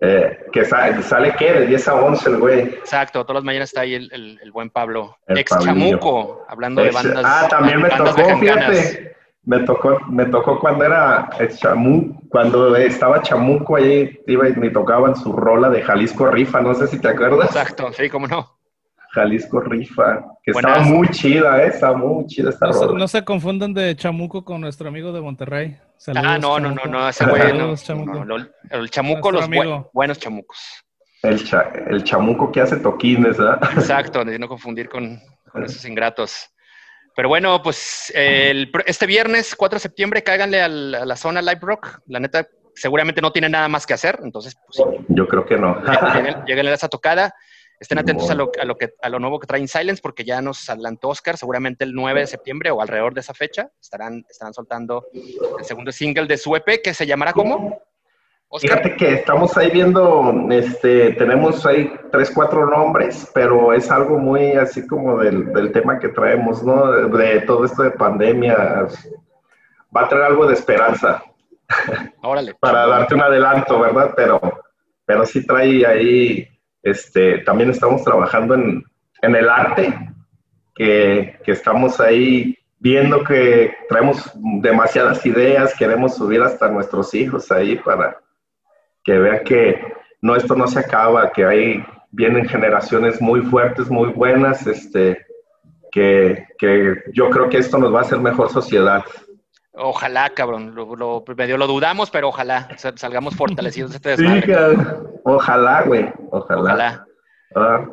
Eh, que sale, sale, ¿qué? De 10 a 11 el güey. Exacto, todas las mañanas está ahí el, el, buen Pablo. Ex Chamuco, hablando de bandas. Ah, también me tocó, fíjate. Me tocó, me tocó cuando era ex Chamuco, cuando estaba Chamuco ahí, iba y me tocaban su rola de Jalisco Rifa, no sé si te acuerdas. Exacto, sí, cómo no. Jalisco Rifa, que está muy chida, ¿eh? está muy chida esta no, se, no se confundan de Chamuco con nuestro amigo de Monterrey. ah, no, no, no, no, ese güey no, El Chamuco, los buenos chamucos. El, el chamuco que hace toquines, ¿verdad? Exacto, de no confundir con, con esos ingratos. Pero bueno, pues el, este viernes, 4 de septiembre, cáiganle a la zona Live Rock. La neta, seguramente no tienen nada más que hacer, entonces, pues Yo creo que no. lleguen, a esa tocada. Estén atentos a lo, a, lo que, a lo nuevo que trae Silence, porque ya nos adelantó Oscar, seguramente el 9 de septiembre o alrededor de esa fecha, estarán, estarán soltando el segundo single de su EP, que se llamará ¿cómo? Fíjate que estamos ahí viendo, este, tenemos ahí tres, cuatro nombres, pero es algo muy así como del, del tema que traemos, ¿no? De, todo esto de pandemia. Va a traer algo de esperanza. Órale. Para darte un adelanto, ¿verdad? Pero, pero sí trae ahí, este, también estamos trabajando en, en el arte, que, que estamos ahí viendo que traemos demasiadas ideas, queremos subir hasta nuestros hijos ahí para que vean que no, esto no se acaba, que ahí vienen generaciones muy fuertes, muy buenas, este, que, que yo creo que esto nos va a hacer mejor sociedad. Ojalá, cabrón, lo, medio lo dudamos, pero ojalá salgamos fortalecidos este desmadre. Ojalá, güey, ojalá. ojalá. Ah.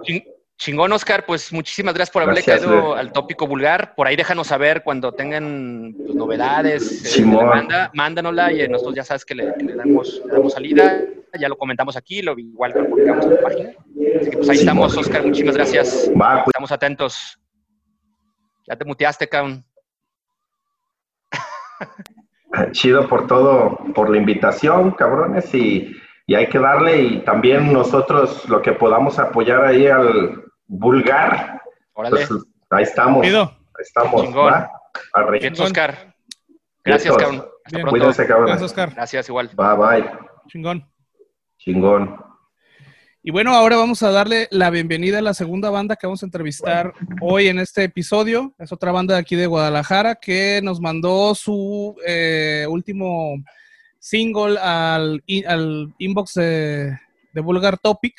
Chingón, Oscar, pues muchísimas gracias por haberle caído al tópico vulgar. Por ahí déjanos saber cuando tengan pues, novedades eh, banda, mándanosla y nosotros ya sabes que le, damos, salida. Ya lo comentamos aquí, lo igual lo publicamos en la página. Así que pues ahí estamos, Oscar, muchísimas gracias. Pues. Estamos atentos. Ya te muteaste, cabrón. Chido por todo, por la invitación, cabrones, y, y hay que darle y también nosotros lo que podamos apoyar ahí al, vulgar. Pues, ahí estamos. Ahí estamos. ¿va? Oscar. Gracias, cabrón. Hasta pronto. Cuídense, cabrón. Gracias, Oscar. Gracias, igual. Bye, bye. Chingón. Chingón. Y bueno, ahora vamos a darle la bienvenida a la segunda banda que vamos a entrevistar hoy en este episodio. Es otra banda de aquí de Guadalajara que nos mandó su eh, último single al, al inbox de, de Vulgar Topic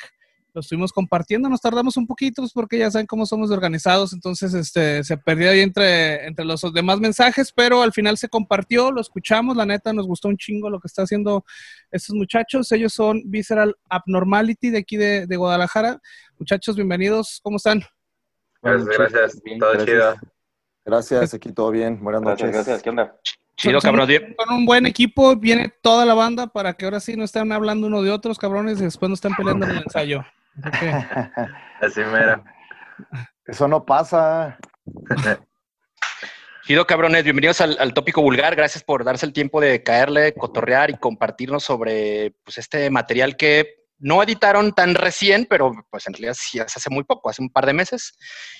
lo estuvimos compartiendo, nos tardamos un poquito pues, porque ya saben cómo somos organizados, entonces este, se perdió ahí entre, entre los demás mensajes, pero al final se compartió, lo escuchamos, la neta nos gustó un chingo lo que está haciendo estos muchachos, ellos son Visceral Abnormality de aquí de, Guadalajara. Muchachos, bienvenidos, ¿cómo están? Gracias, gracias, todo chido. Gracias, aquí todo bien, buenas noches. Gracias, ¿qué onda? Chido, cabrón. Con un buen equipo viene toda la banda para que ahora sí no estén hablando uno de otros, cabrones, y después no estén peleando en el ensayo. Así mera. Eso no pasa. Chido, cabrones, bienvenidos al, tópico vulgar. Gracias por darse el tiempo de caerle, cotorrear y compartirnos sobre pues, este material que no editaron tan recién, pero pues en realidad sí hace muy poco, hace un par de meses.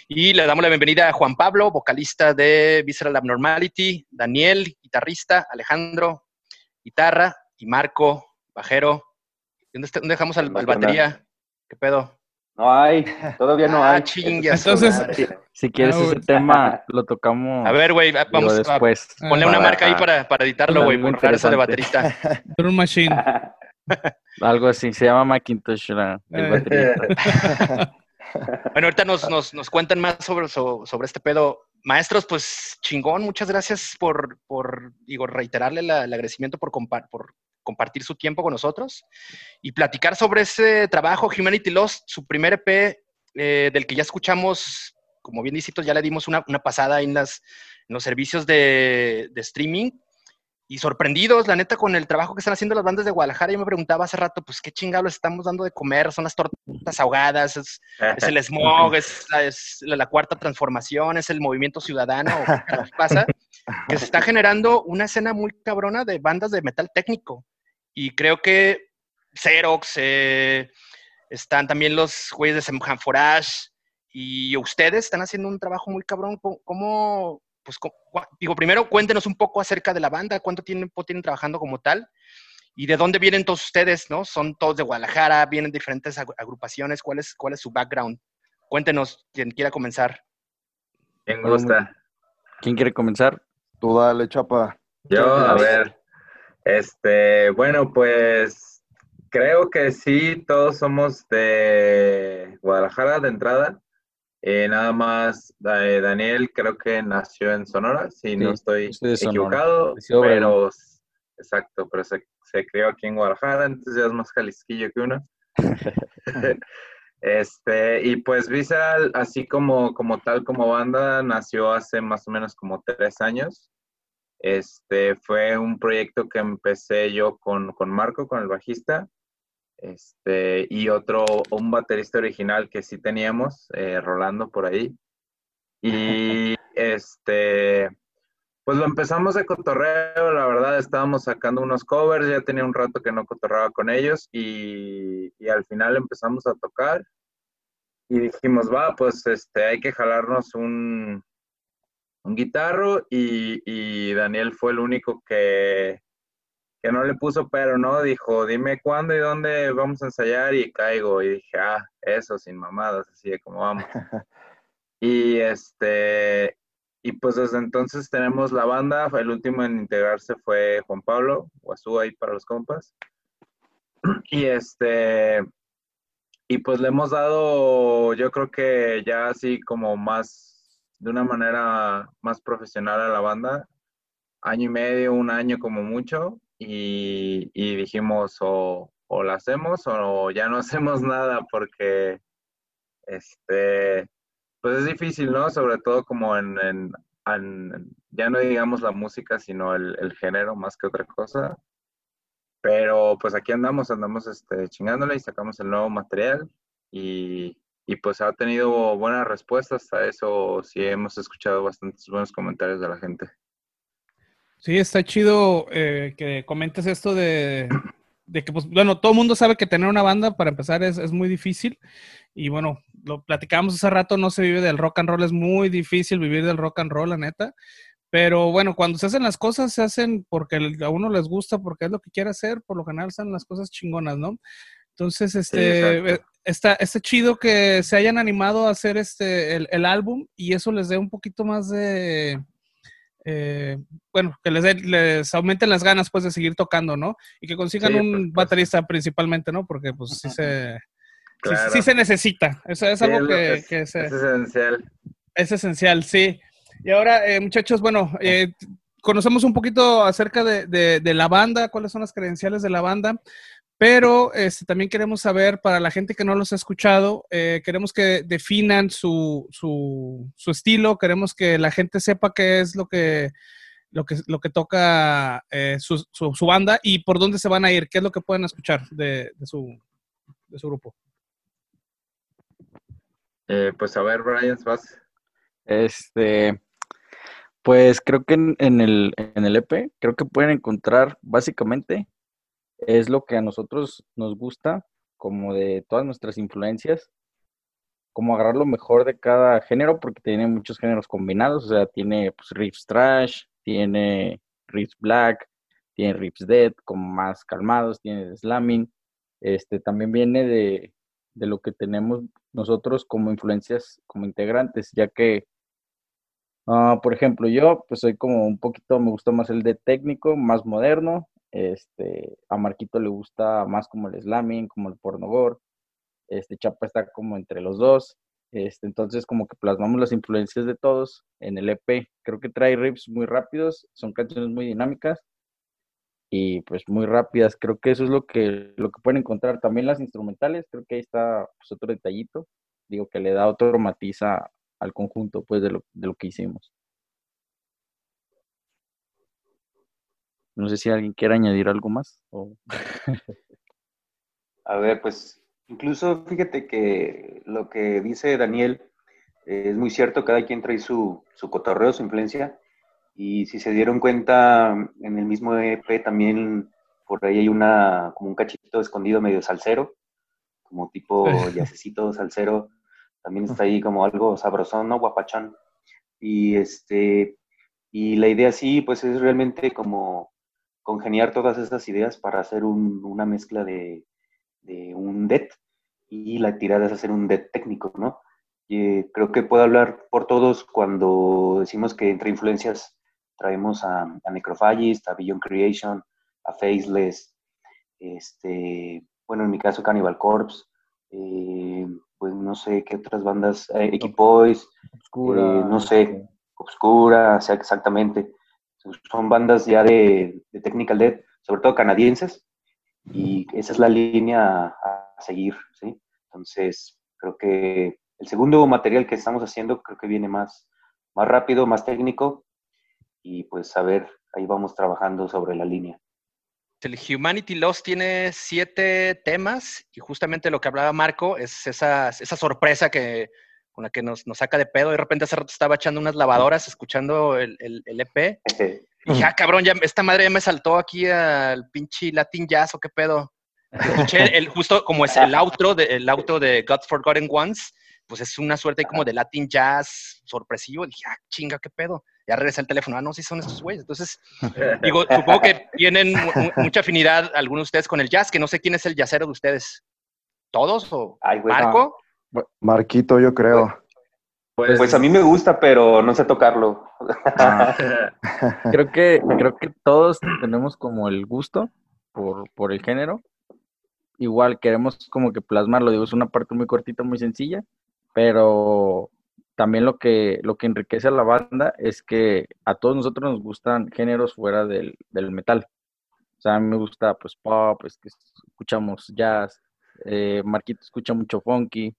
Y le damos la bienvenida a Juan Pablo, vocalista de Visceral Abnormality, Daniel, guitarrista, Alejandro, guitarra, y Marco, bajero. ¿Dónde, dejamos al batería? ¿Qué pedo? No hay, todavía no ah, hay. Entonces, si quieres ah, ese tema, lo tocamos. A ver, güey, vamos después. A, ponle una marca ahí para, para editarlo, güey, por eso de baterista. Drum Machine. Algo así, se llama Macintosh el baterista. bueno, ahorita nos, nos, nos cuentan más sobre, sobre, este pedo. Maestros, pues chingón, muchas gracias por, por digo, reiterarle el agradecimiento por, por compartir su tiempo con nosotros y platicar sobre ese trabajo, Humanity Lost, su primer EP, eh, del que ya escuchamos, como bien dicitos, ya le dimos una, pasada en, las, los servicios de, streaming y sorprendidos, la neta, con el trabajo que están haciendo las bandas de Guadalajara. Yo me preguntaba hace rato, pues, ¿qué chingados estamos dando de comer? Son las tortas ahogadas, es, el smog, es, la, cuarta transformación, es el movimiento ciudadano, ¿qué pasa? Que se está generando una escena muy cabrona de bandas de metal técnico. Y creo que Xerox, eh, están también los güeyes de Semhan Forage y ustedes están haciendo un trabajo muy cabrón. ¿Cómo, pues, digo, primero cuéntenos un poco acerca de la banda, cuánto tiempo tienen trabajando como tal y de dónde vienen todos ustedes, ¿no? Son todos de Guadalajara, vienen de diferentes agrupaciones, ¿cuál es, cuál es su background? Cuéntenos, quien quiera comenzar. ¿Quién gusta? ¿Quién quiere comenzar? Tú dale, chapa. Yo, a ver. Este, bueno, pues creo que sí, todos somos de Guadalajara de entrada. Eh, nada más, eh, Daniel creo que nació en Sonora, si no estoy equivocado, pero exacto, pero se, se, crió aquí en Guadalajara, entonces ya es más jalisquillo que uno. este, y pues Visceral, así como, como tal, como banda, nació hace más o menos como tres años. Este, fue un proyecto que empecé yo con, con Marco, con el bajista este, y otro, un baterista original que sí teníamos, eh, Rolando por ahí. Y este, pues lo empezamos de cotorreo, la verdad, estábamos sacando unos covers, ya tenía un rato que no cotorreaba con ellos y, y al final empezamos a tocar y dijimos, va, pues este, hay que jalarnos un, un guitarro y, y Daniel fue el único que, que no le puso pero, ¿no? Dijo, dime cuándo y dónde vamos a ensayar y caigo. Y dije, ah, eso, sin mamadas, así de como vamos. y este, y pues desde entonces tenemos la banda, el último en integrarse fue Juan Pablo, Guazú ahí para los compas. Y este, y pues le hemos dado, yo creo que ya así como más, de una manera más profesional a la banda, año y medio, un año como mucho, y, dijimos o, o la hacemos o ya no hacemos nada porque este pues es difícil, ¿no? Sobre todo como en, en, ya no digamos la música, sino el, género más que otra cosa. Pero pues aquí andamos, andamos este, chingándole y sacamos el nuevo material y, y pues ha tenido buenas respuestas a eso. Sí hemos escuchado bastantes buenos comentarios de la gente. Sí, está chido eh, que comentes esto de, que, pues, bueno, todo el mundo sabe que tener una banda para empezar es, es, muy difícil. Y bueno, lo platicamos hace rato, no se vive del rock and roll, es muy difícil vivir del rock and roll, la neta. Pero bueno, cuando se hacen las cosas, se hacen porque a uno les gusta, porque es lo que quiere hacer, por lo general son las cosas chingonas, ¿no? Entonces, este, está, está chido que se hayan animado a hacer este, el, el álbum y eso les dé un poquito más de, eh, bueno, que les, les aumenten las ganas pues de seguir tocando, ¿no? Y que consigan un baterista principalmente, ¿no? Porque pues sí se, sí, se necesita. Eso es algo que, es, es, esencial. Es esencial, sí. Y ahora, eh, muchachos, bueno, eh, conocemos un poquito acerca de, de, de, la banda, cuáles son las credenciales de la banda. Pero este, también queremos saber, para la gente que no los ha escuchado, eh, queremos que definan su, su, su, estilo, queremos que la gente sepa qué es lo que, lo que, lo que toca eh, su, su, banda y por dónde se van a ir, qué es lo que pueden escuchar de, de, su, de su grupo. Eh, pues a ver, Brian, vas. Este, pues creo que en, en, el, en el EP, creo que pueden encontrar básicamente es lo que a nosotros nos gusta, como de todas nuestras influencias, como agarrar lo mejor de cada género, porque tiene muchos géneros combinados, o sea, tiene pues, riffs trash, tiene riffs black, tiene riffs dead, como más calmados, tiene slamming, este, también viene de, de lo que tenemos nosotros como influencias, como integrantes, ya que, uh, por ejemplo, yo pues soy como un poquito, me gustó más el de técnico, más moderno, este, a Marquito le gusta más como el slamming, como el pornogor. Este, Chapa está como entre los dos. Este, entonces como que plasmamos las influencias de todos en el EP. Creo que trae riffs muy rápidos, son canciones muy dinámicas y pues muy rápidas. Creo que eso es lo que, lo que pueden encontrar. También las instrumentales, creo que ahí está pues, otro detallito. Digo que le da otro matiz al conjunto pues de lo, de lo que hicimos. No sé si alguien quiere añadir algo más. A ver, pues incluso fíjate que lo que dice Daniel es muy cierto, cada quien trae su, su cotorreo, su influencia. Y si se dieron cuenta, en el mismo EP también por ahí hay una, como un cachito escondido medio salsero, como tipo yacecito salsero. También está ahí como algo sabrosón, ¿no? Guapachán. Y este, y la idea sí, pues es realmente como congeniar todas esas ideas para hacer una mezcla de, un DET y la tirada es hacer un DET técnico, ¿no? Y eh, creo que puedo hablar por todos cuando decimos que entre influencias traemos a, a Necrophagist, a Beyond Creation, a Faceless, este, bueno, en mi caso Cannibal Corpse, eh, pues no sé qué otras bandas, eh, Equipoise, eh, no sé, Obscura, o sea, exactamente. Son bandas ya de, de Technical Death, sobre todo canadienses, y esa es la línea a, a seguir, ¿sí? Entonces, creo que el segundo material que estamos haciendo creo que viene más, más rápido, más técnico, y pues a ver, ahí vamos trabajando sobre la línea. El Humanity Lost tiene siete temas y justamente lo que hablaba Marco es esa, esa sorpresa que, con la que nos, nos saca de pedo. De repente hace rato estaba echando unas lavadoras, escuchando el, el, el EP. Y dije, ah, cabrón, ya, esta madre ya me saltó aquí al pinche Latin Jazz o qué pedo. Escuché el, justo como es el outro de, el outro de God's Forgotten Ones, pues es una suerte como de Latin Jazz sorpresivo. Dije, ah, chinga, qué pedo. Ya regresé al teléfono, ah, no, sí son estos güeyes. Entonces, digo, supongo que tienen mu- mu- mucha afinidad algunos de ustedes con el jazz, que no sé quién es el jazzero de ustedes. ¿Todos o Ay, güey. Marco? Marquito, yo creo. Pues, Pues a mí me gusta, pero no sé tocarlo. Ah, creo que creo que todos tenemos como el gusto por, por el género. Igual queremos como que plasmarlo, digo, es una parte muy cortita, muy sencilla, pero también lo que lo que enriquece a la banda es que a todos nosotros nos gustan géneros fuera del, del metal. O sea, a mí me gusta pues pop, es que escuchamos jazz, eh, Marquito escucha mucho funky.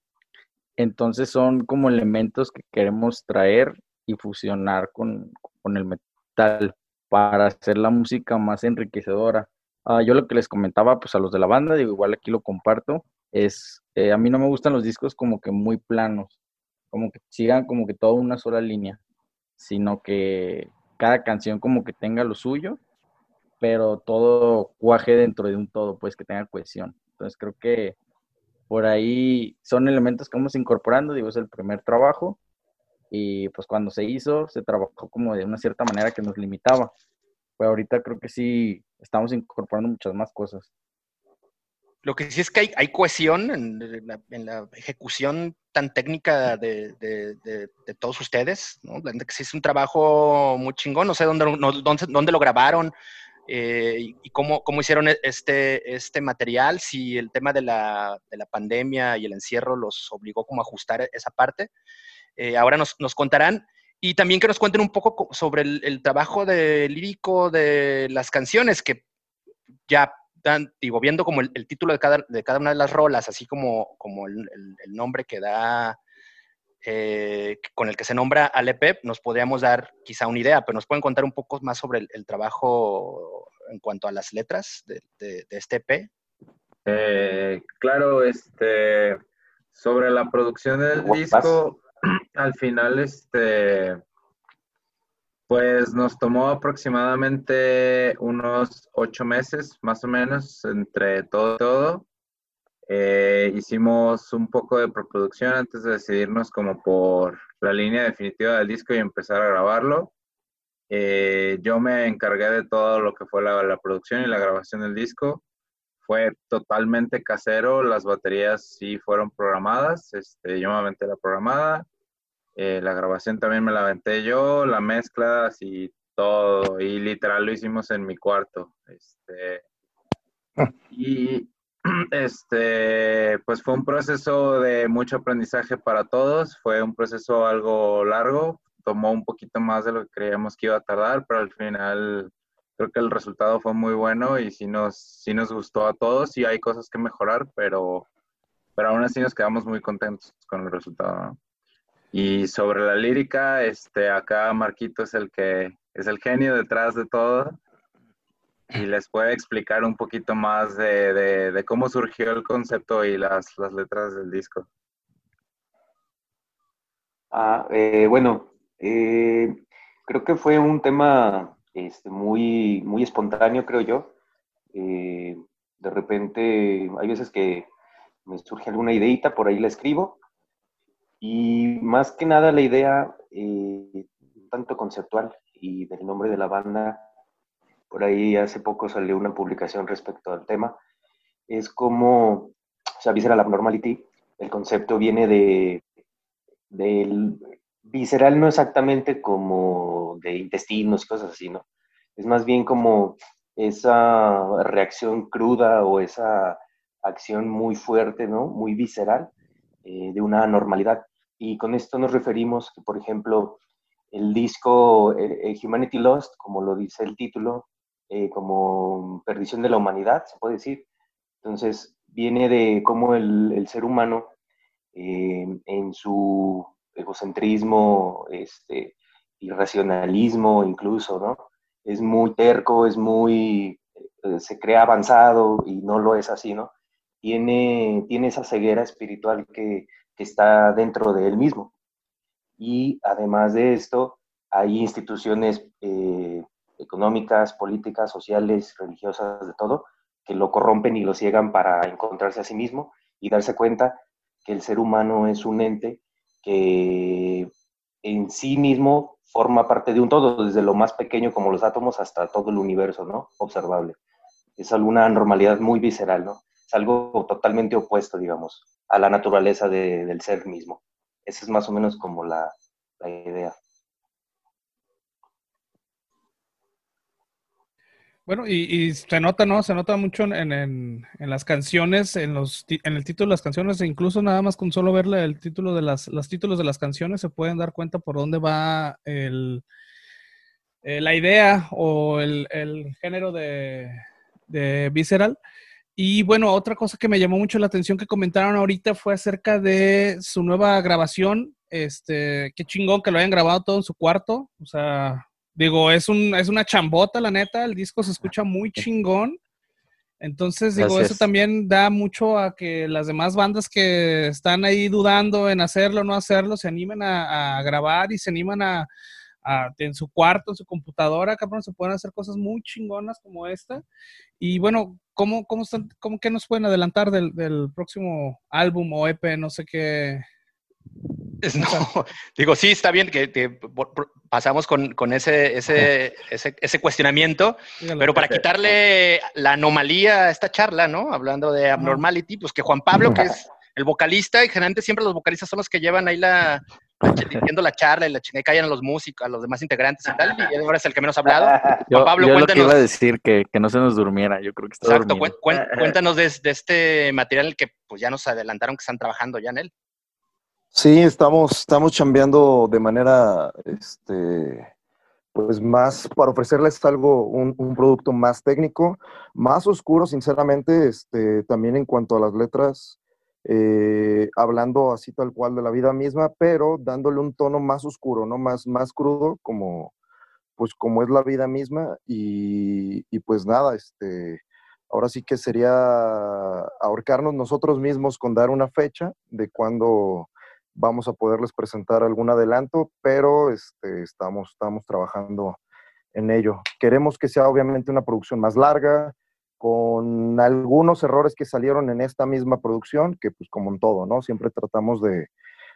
Entonces son como elementos que queremos traer y fusionar con, con el metal para hacer la música más enriquecedora. Ah, yo lo que les comentaba pues a los de la banda, digo, igual aquí lo comparto, es, eh, a mí no me gustan los discos como que muy planos, como que sigan como que toda una sola línea, sino que cada canción como que tenga lo suyo, pero todo cuaje dentro de un todo, pues que tenga cohesión. Entonces creo que por ahí son elementos que vamos incorporando, digo, es el primer trabajo, y pues cuando se hizo, se trabajó como de una cierta manera que nos limitaba. Pero ahorita creo que sí estamos incorporando muchas más cosas. Lo que sí es que hay, hay cohesión en, la, en la ejecución tan técnica de, de- de- de todos ustedes, ¿no? Que sí es un trabajo muy chingón, no sé dónde, no- dónde, dónde lo grabaron eh, y, cómo, cómo hicieron e- este, este material, si el tema de la, de la pandemia y el encierro los obligó como a ajustar esa parte. Eh, ahora nos, nos contarán. Y también que nos cuenten un poco co- sobre el, el trabajo de lírico de las canciones, que ya dan, digo, viendo como el, el título de cada, de cada una de las rolas, así como, como el, el- nombre que da, eh, con el que se nombra al EP, nos podríamos dar quizá una idea, pero nos pueden contar un poco más sobre el, el trabajo en cuanto a las letras de, de- de este EP. Eh, claro, este, sobre la producción del disco, al final, este, pues nos tomó aproximadamente unos ocho meses, más o menos, entre todo y todo. Eh, hicimos un poco de preproducción antes de decidirnos como por la línea definitiva del disco y empezar a grabarlo. Eh, yo me encargué de todo lo que fue la, la producción y la grabación del disco fue totalmente casero, las baterías sí fueron programadas, este, yo me aventé la programada, eh, la grabación también me la aventé yo, la mezcla, así todo, y literal lo hicimos en mi cuarto. Este, y este, pues fue un proceso de mucho aprendizaje para todos, fue un proceso algo largo, tomó un poquito más de lo que creíamos que iba a tardar, pero al final creo que el resultado fue muy bueno y sí nos, sí nos gustó a todos y hay cosas que mejorar, pero, pero aún así nos quedamos muy contentos con el resultado. ¿no? Y sobre la lírica, este, acá Marquito es el que es el genio detrás de todo y les puede explicar un poquito más de, de- de cómo surgió el concepto y las, las letras del disco. Ah, eh, bueno, eh, creo que fue un tema este, muy, muy espontáneo, creo yo. Eh, de repente, hay veces que me surge alguna ideita, por ahí la escribo. Y más que nada la idea, eh, tanto conceptual y del nombre de la banda, por ahí hace poco salió una publicación respecto al tema, es como, o sea, Visceral Abnormality, el concepto viene de, del visceral no exactamente como de intestinos y cosas así, ¿no? Es más bien como esa reacción cruda o esa acción muy fuerte, ¿no? Muy visceral eh, de una normalidad. Y con esto nos referimos por ejemplo, el disco eh, Humanity Lost, como lo dice el título, como perdición de la humanidad, se puede decir. Entonces, viene de cómo el ser humano, en su egocentrismo, este, irracionalismo incluso, ¿no? Es muy terco, es muy eh, se crea avanzado y no lo es así, ¿no? Tiene, tiene esa ceguera espiritual que, está dentro de él mismo. Y además de esto, hay instituciones eh, económicas, políticas, sociales, religiosas, de todo, que lo corrompen y lo ciegan para encontrarse a sí mismo y darse cuenta que el ser humano es un ente que en sí mismo forma parte de un todo, desde lo más pequeño como los átomos hasta todo el universo, ¿no? Observable es alguna normalidad muy visceral, ¿no? Es algo totalmente opuesto, digamos, a la naturaleza del ser mismo. Esa es más o menos como la, idea. Bueno, y, se nota, ¿no? Se nota mucho en, las canciones, en, los, en el título de las canciones, e incluso nada más con solo ver el título de las, los títulos de las canciones se pueden dar cuenta por dónde va el, eh, la idea o el género de, de Visceral. Y bueno, otra cosa que me llamó mucho la atención que comentaron ahorita fue acerca de su nueva grabación. Este, qué chingón que lo hayan grabado todo en su cuarto. O sea, digo, es, un, es una chambota, la neta. El disco se escucha muy chingón. Entonces, digo, eso también da mucho a que las demás bandas que están ahí dudando en hacerlo o no hacerlo se animen a grabar y se animan a, en su cuarto, en su computadora, cabrón, se pueden hacer cosas muy chingonas como esta. Y bueno, ¿cómo, cómo, están, cómo que nos pueden adelantar del, próximo álbum o EP? No sé qué. No, digo, sí, está bien que, pasamos con, ese, ese, ese, cuestionamiento, pero para quitarle la anomalía a esta charla, ¿no? Hablando de abnormality, pues que Juan Pablo, que es el vocalista, y generalmente siempre los vocalistas son los que llevan ahí la, viendo la charla y la chingada callan a los músicos, a los demás integrantes y tal, y ahora es el que menos ha hablado. Yo, Pablo, yo cuéntanos. Lo que iba a decir que, que, no se nos durmiera, yo creo que está Exacto, cuéntanos de, de, este material que pues ya nos adelantaron que están trabajando ya en él. Sí, estamos, estamos chambeando de manera, este, pues más, para ofrecerles algo, un, un, producto más técnico, más oscuro, sinceramente, este, también en cuanto a las letras, eh, hablando así tal cual de la vida misma, pero dándole un tono más oscuro, ¿no? Más, más crudo, como, pues como es la vida misma. Y, pues nada, este, ahora sí que sería ahorcarnos nosotros mismos con dar una fecha de cuándo vamos a poderles presentar algún adelanto, pero este, estamos, estamos trabajando en ello. Queremos que sea obviamente una producción más larga, con algunos errores que salieron en esta misma producción, que pues como en todo, ¿no? Siempre tratamos de,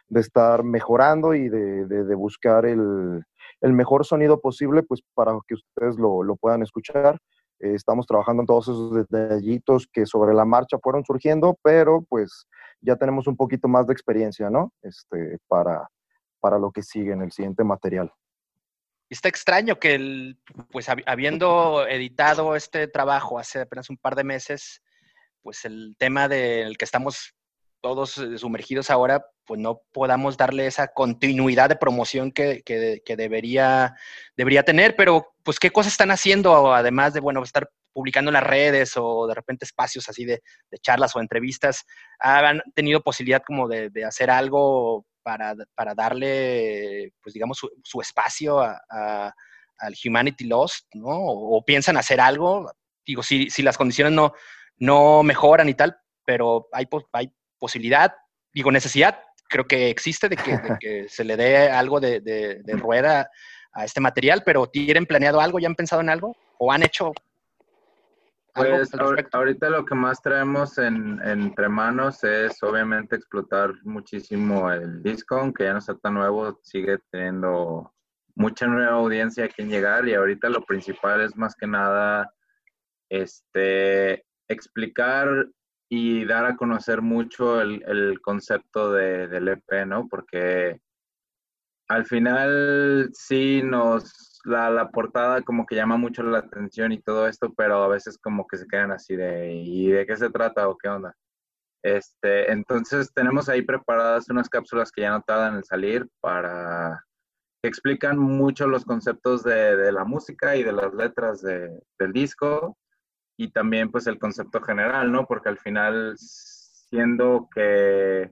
estar mejorando y de, buscar el, mejor sonido posible, pues para que ustedes lo, puedan escuchar. Eh, estamos trabajando en todos esos detallitos que sobre la marcha fueron surgiendo, pero pues ya tenemos un poquito más de experiencia, ¿no? Este, para, para lo que sigue en el siguiente material está extraño que, el, pues habiendo editado este trabajo hace apenas un par de meses, pues el tema del que estamos todos eh, sumergidos ahora, pues no podamos darle esa continuidad de promoción que, debería, debería tener, pero pues qué cosas están haciendo, además de, bueno, estar publicando en las redes o de repente espacios así de, charlas o entrevistas, han tenido posibilidad como de, de hacer algo para, para darle, pues digamos, su, espacio a, al Humanity Lost, ¿no? O, piensan hacer algo, digo, si, si las condiciones no, no mejoran y tal, pero hay, hay posibilidad, digo, necesidad, creo que existe de que, de que se le dé algo de, de, de, rueda a este material, pero ¿tienen planeado algo? ¿Ya han pensado en algo? ¿O han hecho pues ahorita lo que más traemos en, entre manos es obviamente explotar muchísimo el disco, aunque ya no está tan nuevo, sigue teniendo mucha nueva audiencia a quien llegar y ahorita lo principal es más que nada este, explicar y dar a conocer mucho el, el concepto de, del EP, ¿no? Porque al final sí nos la, la, portada como que llama mucho la atención y todo esto, pero a veces como que se quedan así de, ¿y de qué se trata o qué onda? Este, entonces tenemos ahí preparadas unas cápsulas que ya no tardan en salir para que explican mucho los conceptos de, la música y de las letras del disco y también pues el concepto general, ¿no? Porque al final, siendo que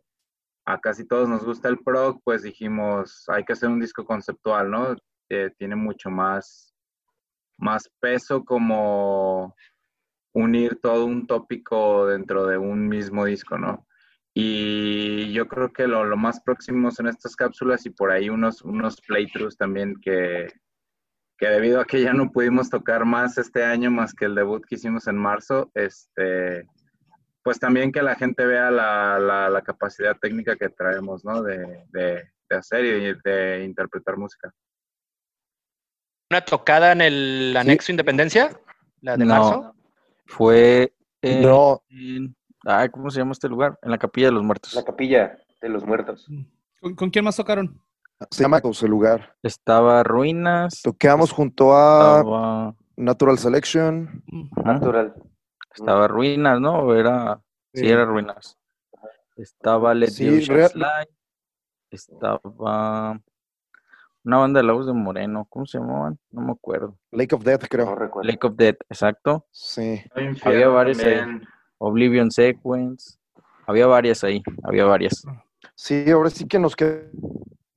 a casi todos nos gusta el prog, pues dijimos, hay que hacer un disco conceptual, ¿no? tiene mucho más, más peso como unir todo un tópico dentro de un mismo disco, ¿no? Y yo creo que lo, lo, más próximo son estas cápsulas y por ahí unos, unos playthroughs también que, que debido a que ya no pudimos tocar más este año, más que el debut que hicimos en marzo, este, pues también que la gente vea la, la, capacidad técnica que traemos, ¿no? De, de, de hacer y de interpretar música. ¿Una tocada en el anexo Independencia? ¿La de marzo? Fue en, no. ¿Cómo se llama este lugar? En la Capilla de los Muertos. La Capilla de los Muertos. ¿Con, quién más tocaron? Se llama ese lugar. Estaba Ruinas. Toqueamos junto a Natural Selection. Natural. Estaba Ruinas, ¿no? Era... Sí, era Ruinas. Estaba Let sí, Estaba una banda de la voz de Moreno, ¿cómo se llamaban? No me acuerdo. Lake of Death, creo. Lake of Death, exacto. Sí. Había varias ahí. Oblivion Sequence. Había varias ahí, había varias. Sí, ahora sí que nos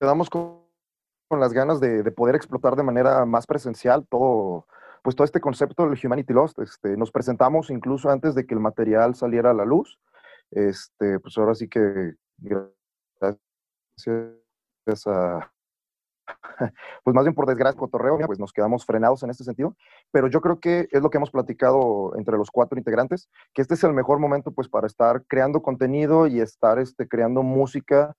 quedamos con, las ganas de, poder explotar de manera más presencial todo, pues todo este concepto del Humanity Lost. Este, nos presentamos incluso antes de que el material saliera a la luz. Este, pues ahora sí que gracias a, pues más bien por desgracia, cotorreo, pues nos quedamos frenados en este sentido, pero yo creo que es lo que hemos platicado entre los cuatro integrantes, que este es el mejor momento pues para estar creando contenido y estar este, creando música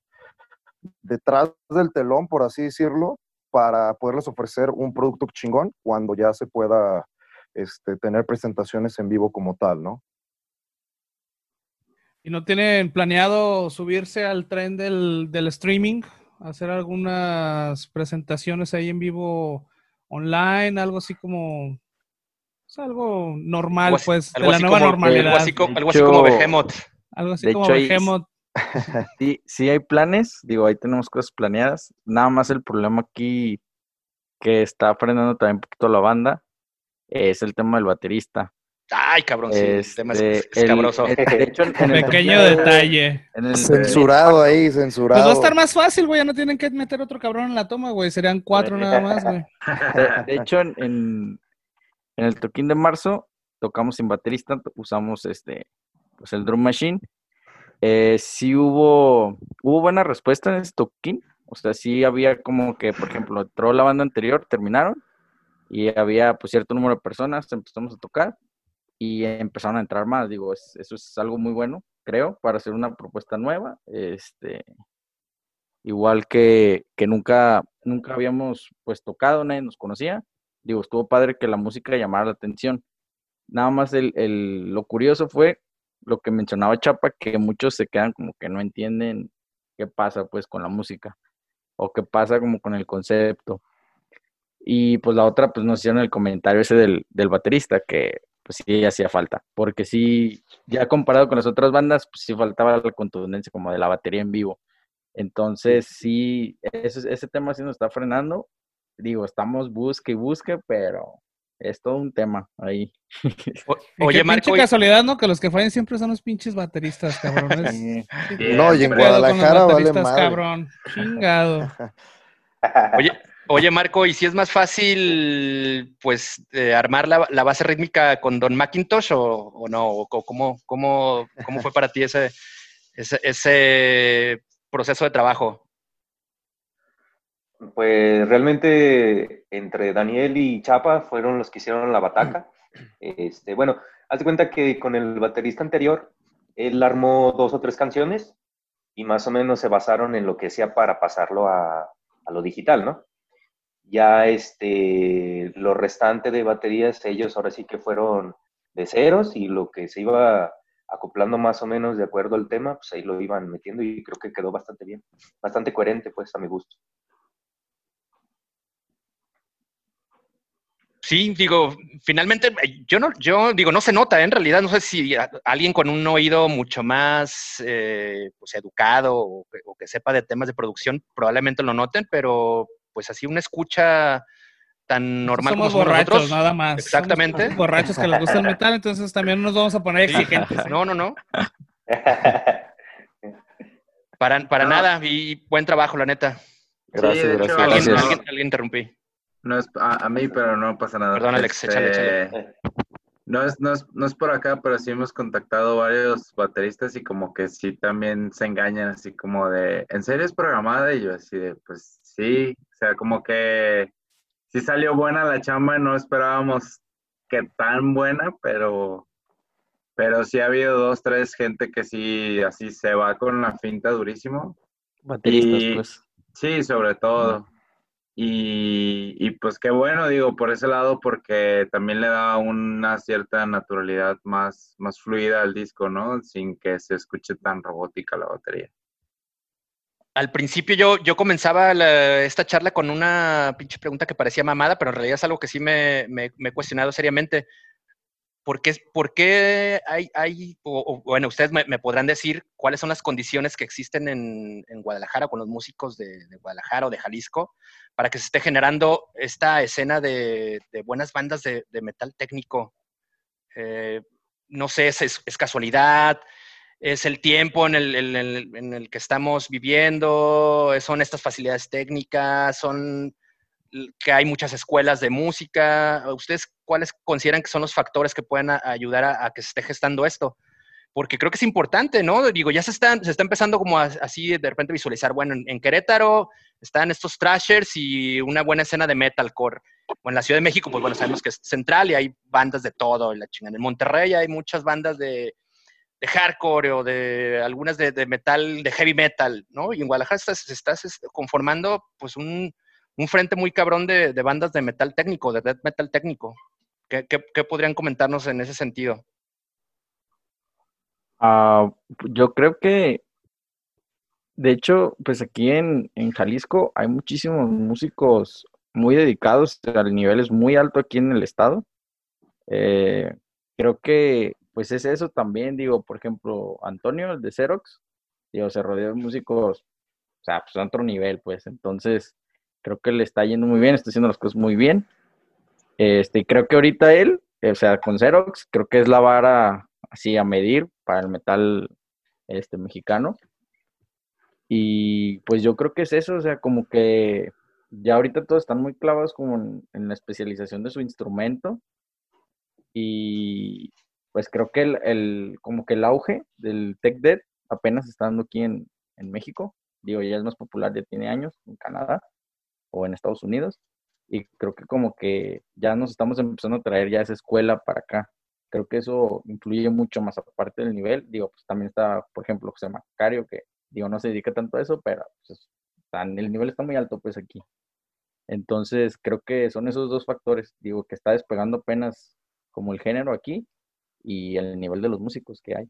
detrás del telón, por así decirlo, para poderles ofrecer un producto chingón cuando ya se pueda este, tener presentaciones en vivo como tal, ¿no? ¿Y no tienen planeado subirse al tren del, del streaming? hacer algunas presentaciones ahí en vivo online, algo así como pues, algo normal, pues, de la nueva normalidad. Algo así, como Behemoth. Algo así como Behemoth. Sí, sí hay planes, digo, ahí tenemos cosas planeadas. Nada más el problema aquí que está frenando también un poquito la banda es el tema del baterista. Ay, cabrón, sí, el tema es, este, escabroso. Pequeño detalle. censurado ahí, censurado. Pues va a estar más fácil, güey, ya no tienen que meter otro cabrón en la toma, güey, serían cuatro nada más, güey. De, hecho, en, en, el toquín de marzo tocamos sin baterista, usamos este, pues el drum machine. Eh, sí hubo, hubo buena respuesta en ese o sea, sí había como que, por ejemplo, entró la banda anterior, terminaron, y había pues cierto número de personas, empezamos a tocar, y empezaron a entrar más. Digo, eso es algo muy bueno, creo, para hacer una propuesta nueva. Este, igual que, que nunca, nunca habíamos pues tocado, nadie nos conocía. Digo, estuvo padre que la música llamara la atención. Nada más el, el, lo curioso fue lo que mencionaba Chapa, que muchos se quedan como que no entienden qué pasa pues con la música o qué pasa como con el concepto. Y pues la otra, pues nos hicieron el comentario ese del, del baterista, que pues sí hacía falta, porque sí, ya comparado con las otras bandas, pues sí faltaba la contundencia como de la batería en vivo. Entonces, sí, ese, ese tema sí nos está frenando. Digo, estamos busque y busque, pero es todo un tema ahí. oye, Marco. Qué casualidad, ¿no? Que los que fallan siempre son los pinches bateristas, cabrones. no, y en Guadalajara vale más. cabrón. Chingado. Oye, Oye, Marco, ¿y si es más fácil, pues, eh, armar la, base rítmica con Don Macintosh o, no? cómo, cómo, cómo, fue para ti ese, ese, proceso de trabajo? Pues realmente entre Daniel y Chapa fueron los que hicieron la bataca. Este, bueno, haz de cuenta que con el baterista anterior, él armó dos o tres canciones y más o menos se basaron en lo que hacía para pasarlo a, lo digital, ¿no? Ya este, lo restante de baterías, ellos ahora sí que fueron de ceros y lo que se iba acoplando más o menos de acuerdo al tema, pues ahí lo iban metiendo y creo que quedó bastante bien, bastante coherente pues a mi gusto. Sí, digo, finalmente, yo no, yo digo, no se nota, ¿eh? en realidad, no sé si alguien con un oído mucho más eh, pues, educado o que, sepa de temas de producción probablemente lo noten, pero pues así una escucha tan normal somos como borrachos, nada más. Exactamente. borrachos que les gusta el metal, entonces también nos vamos a poner exigentes. No, no, no. Para, para nada, y buen trabajo, la neta. Gracias, gracias. Alguien, alguien, interrumpí. No es a, mí, pero no pasa nada. Perdón, Alex, échale, este, No es, no, es, no es por acá, pero sí hemos contactado varios bateristas y como que sí también se engañan, así como de, ¿en serio es programada? Y yo así de, pues sí, o sea, como que sí salió buena la chamba, no esperábamos que tan buena, pero, pero sí ha habido dos, tres gente que sí, así se va con la finta durísimo. Bateristas, pues. Sí, sobre todo. Y, pues qué bueno, digo, por ese lado, porque también le da una cierta naturalidad más, más fluida al disco, ¿no? Sin que se escuche tan robótica la batería. Al principio yo, yo comenzaba esta charla con una pinche pregunta que parecía mamada, pero en realidad es algo que sí me, me, me he cuestionado seriamente. ¿por qué, por qué hay, hay o, bueno, ustedes me, podrán decir cuáles son las condiciones que existen en, en Guadalajara con los músicos de, Guadalajara o de Jalisco para que se esté generando esta escena de, buenas bandas de, metal técnico? Eh, no sé, ¿es, es, casualidad? ¿Es el tiempo en el, en el que estamos viviendo? ¿Son estas facilidades técnicas? ¿Son que hay muchas escuelas de música. ¿Ustedes cuáles consideran que son los factores que pueden ayudar a, que se esté gestando esto? Porque creo que es importante, ¿no? Digo, ya se está, se está empezando como así de repente visualizar, bueno, en, Querétaro están estos trashers y una buena escena de metalcore. En la Ciudad de México, pues bueno, sabemos que es central y hay bandas de todo, la chingada. En Monterrey hay muchas bandas de, hardcore o de algunas de, metal, de heavy metal, ¿no? Y en Guadalajara se está conformando pues un, un frente muy cabrón de, bandas de metal técnico, de death metal técnico. ¿Qué, podrían comentarnos en ese sentido? Ah, yo creo que, de hecho, pues aquí en, Jalisco hay muchísimos músicos muy dedicados al nivel es muy alto aquí en el estado. Eh, creo que, pues es eso también, digo, por ejemplo, Antonio, el de Xerox, digo, se rodeó de músicos, o sea, pues otro nivel, pues, entonces, Creo que le está yendo muy bien, está haciendo las cosas muy bien. Este, creo que ahorita él, o sea, con Xerox, creo que es la vara así a medir para el metal este, mexicano. Y pues yo creo que es eso, o sea, como que ya ahorita todos están muy clavados como en, la especialización de su instrumento. Y pues creo que el, como que el auge del Tech Dead apenas está dando aquí en, en México. Digo, ya es más popular, ya tiene años en Canadá o en Estados Unidos. Y creo que como que ya nos estamos empezando a traer ya esa escuela para acá. Creo que eso influye mucho más aparte del nivel. Digo, pues también está, por ejemplo, José Macario, que digo, no se dedica tanto a eso, pero pues, el nivel está muy alto pues aquí. Entonces, creo que son esos dos factores, digo, que está despegando apenas como el género aquí y el nivel de los músicos que hay.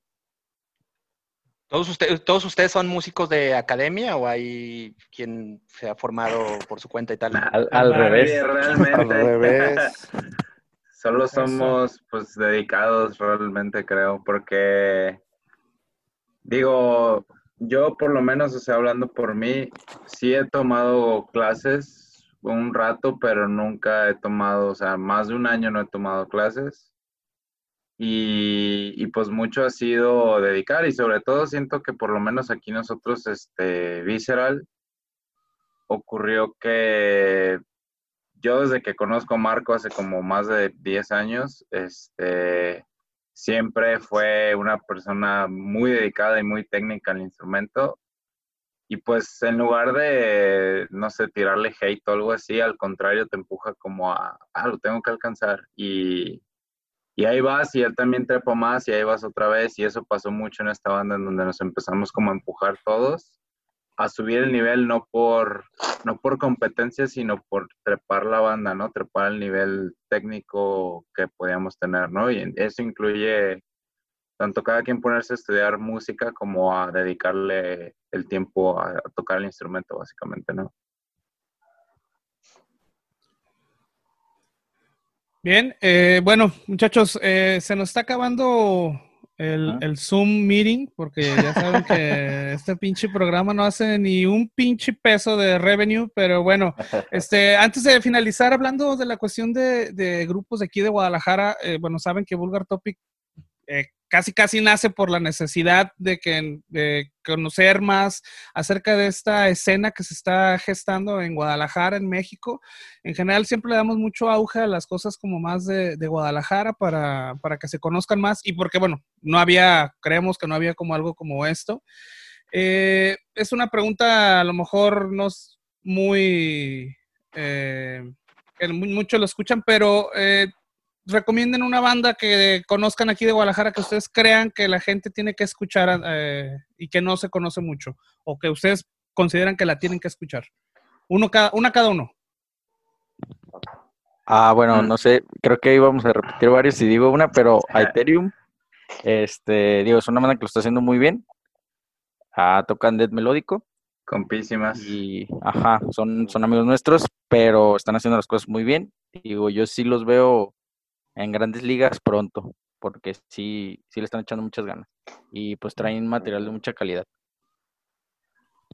¿Todos, ustedes, ¿Todos ustedes son músicos de academia o hay quien se ha formado por su cuenta y tal? Al, revés. Realmente. Al revés. Solo somos pues dedicados realmente creo porque digo, yo por lo menos, o sea, hablando por mí, sí he tomado clases un rato, pero nunca he tomado, o sea, más de un año no he tomado clases. Y, pues mucho ha sido dedicar y sobre todo siento que por lo menos aquí nosotros, este, Visceral, ocurrió que yo desde que conozco a Marco hace como más de 10 años, este, siempre fue una persona muy dedicada y muy técnica al instrumento. Y pues en lugar de, no sé, tirarle hate o algo así, al contrario, te empuja como a, ah, lo tengo que alcanzar. Y, y ahí vas y él también trepa más y ahí vas otra vez y eso pasó mucho en esta banda en donde nos empezamos como a empujar todos a subir el nivel no por no por competencia sino por trepar la banda no trepar el nivel técnico que podíamos tener no y eso incluye tanto cada quien ponerse a estudiar música como a dedicarle el tiempo a tocar el instrumento básicamente no Bien, eh, bueno, muchachos, eh, se nos está acabando el, el, Zoom meeting, porque ya saben que este pinche programa no hace ni un pinche peso de revenue, pero bueno, este, antes de finalizar, hablando de la cuestión de, de grupos de aquí de Guadalajara, eh, bueno, saben que Vulgar Topic eh, casi casi nace por la necesidad de, que, de conocer más acerca de esta escena que se está gestando en Guadalajara, en México. En general siempre le damos mucho auge a las cosas como más de, Guadalajara para, para, que se conozcan más y porque, bueno, no había, creemos que no había como algo como esto. Eh, es una pregunta a lo mejor no es muy... Eh, que muchos lo escuchan, pero eh, recomienden una banda que conozcan aquí de Guadalajara que ustedes crean que la gente tiene que escuchar eh, y que no se conoce mucho o que ustedes consideran que la tienen que escuchar. Uno cada, una cada uno. Ah, bueno, mm. no sé, creo que íbamos a repetir varios y digo una, pero Ethereum, este, digo, es una banda que lo está haciendo muy bien. Ah, tocan Dead Melódico. Compísimas. Y, ajá, son, son amigos nuestros, pero están haciendo las cosas muy bien. Digo, yo sí los veo en grandes ligas pronto, porque sí, sí le están echando muchas ganas. Y pues traen material de mucha calidad.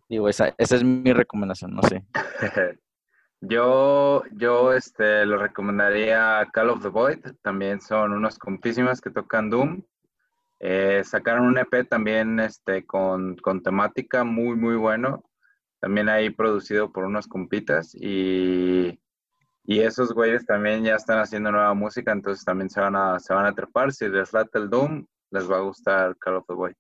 Digo, esa, esa es mi recomendación, no sé. Yo, yo este, lo recomendaría Call of the Void. También son unos compísimas que tocan Doom. Eh, sacaron un EP también este, con, con, temática muy, muy bueno. También ahí producido por unos compitas. Y y esos güeyes también ya están haciendo nueva música, entonces también se van a, se van a trepar. Si les late el Doom, les va a gustar Call of the Boy.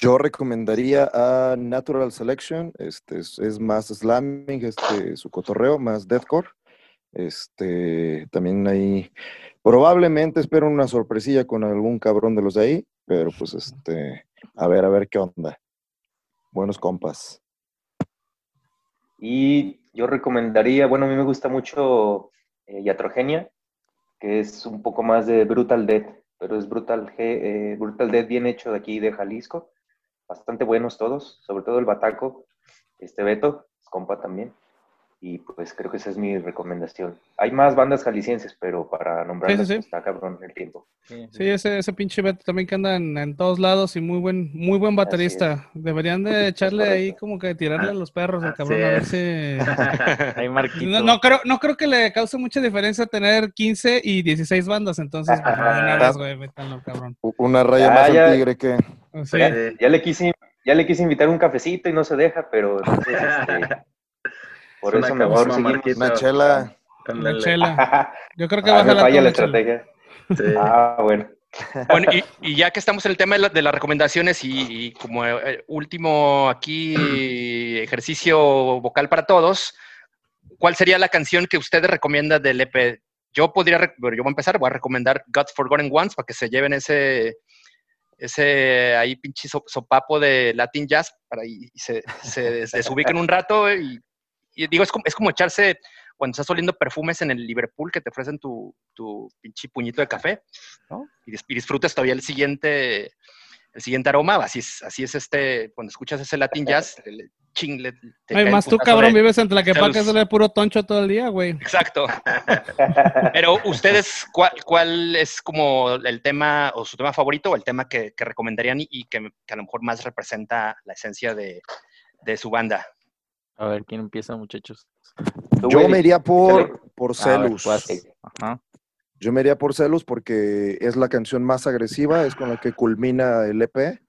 Yo recomendaría a Natural Selection, este es, más slamming, este, su cotorreo, más deathcore. Este, también ahí, probablemente espero una sorpresilla con algún cabrón de los de ahí, pero pues este, a ver, a ver qué onda. Buenos compas. Y yo recomendaría, bueno, a mí me gusta mucho eh, Yatrogenia, que es un poco más de Brutal Dead, pero es Brutal, eh, Brutal Dead bien hecho de aquí de Jalisco. Bastante buenos todos, sobre todo el Bataco, este Beto, compa también. Y pues creo que esa es mi recomendación. Hay más bandas jaliscienses, pero para nombrarlas está cabrón el tiempo. Sí, ese, ese pinche Beto también que anda en, todos lados y muy buen, muy buen baterista. Deberían de echarle ahí como que tirarle a los perros al cabrón a ver si... no, no, creo, no creo que le cause mucha diferencia tener 15 y 16 bandas, entonces pues, una vez, güey, cabrón. Una raya más al tigre que... Ya, le quise, ya le quise invitar un cafecito y no se deja, pero entonces, este, por eso mejor seguimos. Una chela. Una chela. Yo creo que va a falla la estrategia. Ah, bueno. Bueno, y, ya que estamos en el tema de, las recomendaciones y, como eh, último aquí ejercicio vocal para todos, ¿cuál sería la canción que ustedes recomiendan del EP? Yo podría, bueno, yo voy a empezar, voy a recomendar God's Forgotten Ones para que se lleven ese, ese ahí pinche sopapo de Latin Jazz para y, se, se, se desubiquen un rato y y digo, es como, es como echarse cuando estás oliendo perfumes en el Liverpool que te ofrecen tu, tu pinche puñito de café, ¿no? Y, disfrutas todavía el siguiente, el siguiente aroma. Así es, así es este, cuando escuchas ese Latin Jazz, el ching, Además, tú, cabrón, vives entre la que de puro toncho todo el día, güey. Exacto. Pero ustedes, ¿cuál, ¿cuál, es como el tema o su tema favorito o el tema que, que recomendarían y, que, que, a lo mejor más representa la esencia de, de su banda? A ver, ¿quién empieza, muchachos? Yo me iría por, por Celus. Yo me iría por Celus porque es la canción más agresiva, es con la que culmina el EP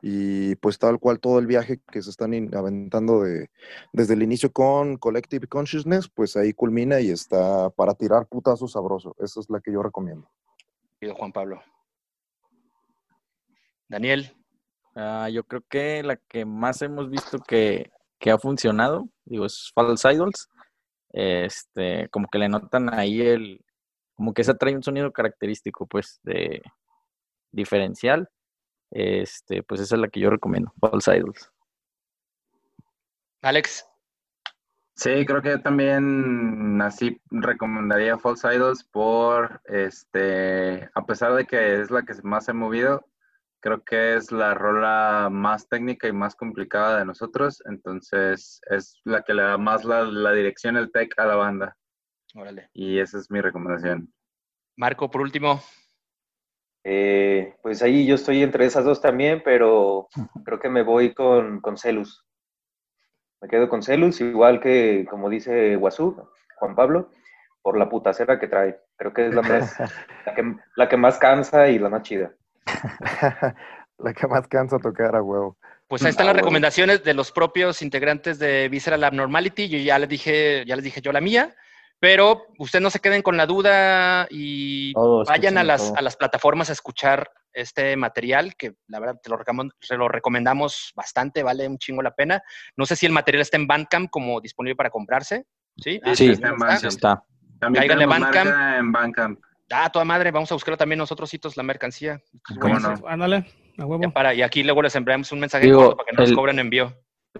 y pues tal cual todo el viaje que se están aventando de, desde el inicio con Collective Consciousness, pues ahí culmina y está para tirar putazo sabroso. Esa es la que yo recomiendo. Juan Pablo. Daniel. Ah, yo creo que la que más hemos visto que que ha funcionado, digo, es False Idols. Este, como que le notan ahí el, como que esa trae un sonido característico, pues, de diferencial. Este, pues esa es la que yo recomiendo, False Idols. Alex. Sí, creo que también así recomendaría False Idols por, este, a pesar de que es la que más se ha movido, creo que es la rola más técnica y más complicada de nosotros, entonces es la que le da más la, dirección, el tech a la banda. Órale. Y esa es mi recomendación. Marco, por último. Eh, pues ahí yo estoy entre esas dos también, pero creo que me voy con, con Celus. Me quedo con Celus, igual que, como dice Guazú, Juan Pablo, por la putacera que trae. Creo que es la, más, la, que, la que más cansa y la más chida. la que más cansa tocar a huevo. Pues ahí están las recomendaciones de los propios integrantes de Visceral Abnormality. Yo ya les dije, ya les dije yo la mía, pero ustedes no se queden con la duda y vayan a las, a las, plataformas a escuchar este material, que la verdad te lo, se lo recomendamos bastante, vale un chingo la pena. No sé si el material está en Bandcamp como disponible para comprarse. Sí, sí, está en Bandcamp. Está. También tenemos Bandcamp. en Bandcamp. Ah, toda madre, vamos a buscarlo también nosotros, hitos, la mercancía. ¿Cómo no? Ándale, a huevo. Para, y aquí luego les enviamos un mensaje para que nos cobren envío.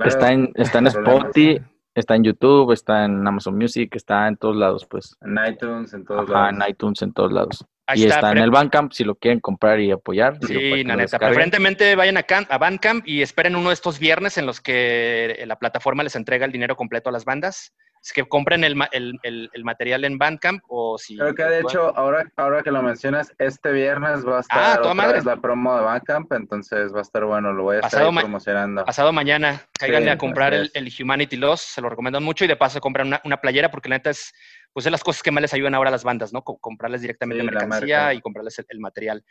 Está en, está en Spotify, está en YouTube, está en Amazon Music, está en todos lados, pues. En iTunes, en todos Ajá, lados. en iTunes, en todos lados. Y está, en el Bandcamp si lo quieren comprar y apoyar. Sí, la neta. Preferentemente vayan a, a Bandcamp y esperen uno de estos viernes en los que la plataforma les entrega el dinero completo a las bandas es que compren el, el, el, material en Bandcamp o si... Creo que de hecho, ahora, ahora que lo mencionas, este viernes va a estar ah, otra vez la promo de Bandcamp, entonces va a estar bueno, lo voy a estar promocionando. Pasado mañana, cáiganle a comprar el, Humanity Loss, se lo recomiendo mucho y de paso compran una, una playera porque la neta es pues de las cosas que más les ayudan ahora a las bandas, ¿no? comprarles directamente mercancía y comprarles el, material.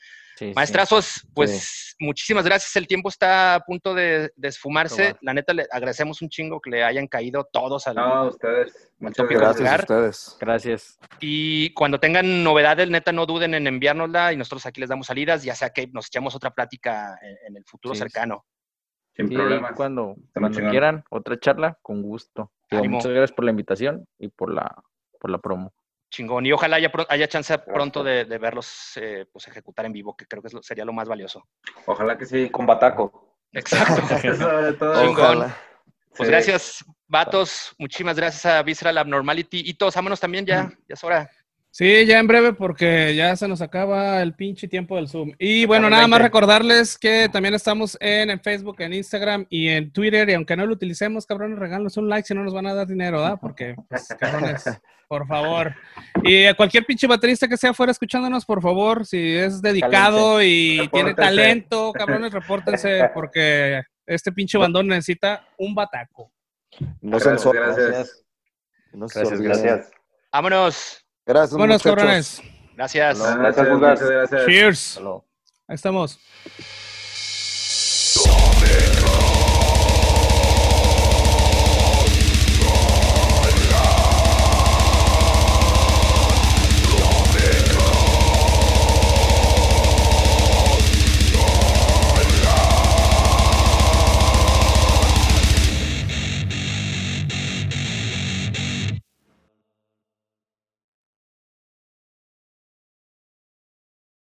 Maestrazos, pues muchísimas gracias. El tiempo está a punto de, esfumarse. La neta, le agradecemos un chingo que le hayan caído todos al. No, ustedes. Muchas gracias a ustedes. Gracias. Y cuando tengan novedades, neta, no duden en enviárnosla y nosotros aquí les damos salidas, ya sea que nos echamos otra plática en, el futuro cercano. Sin problema. Cuando, cuando quieran, otra charla, con gusto. muchas gracias por la invitación y por la por la promo. Chingón. Y ojalá haya, haya chance pronto de, verlos eh, pues, ejecutar en vivo, que creo que sería lo más valioso. Ojalá que sí. Con Bataco. Exacto. Chingón. Pues gracias, vatos. Muchísimas gracias a Visceral Abnormality. Y todos, vámonos también ya. Ya es hora. Sí, ya en breve porque ya se nos acaba el pinche tiempo del Zoom. Y bueno, nada más recordarles que también estamos en, Facebook, en Instagram y en Twitter. Y aunque no lo utilicemos, cabrones, regálanos un like si no nos van a dar dinero, ¿verdad? Porque, pues, cabrones, por favor. Y a cualquier pinche baterista que sea afuera escuchándonos, por favor, si es dedicado y tiene talento, cabrones, repórtense porque este pinche bandón necesita un bataco. No gracias, gracias. gracias, gracias. Vámonos. Gracias, Buenas, Gracias. Gracias, gracias. Cheers. Ahí estamos.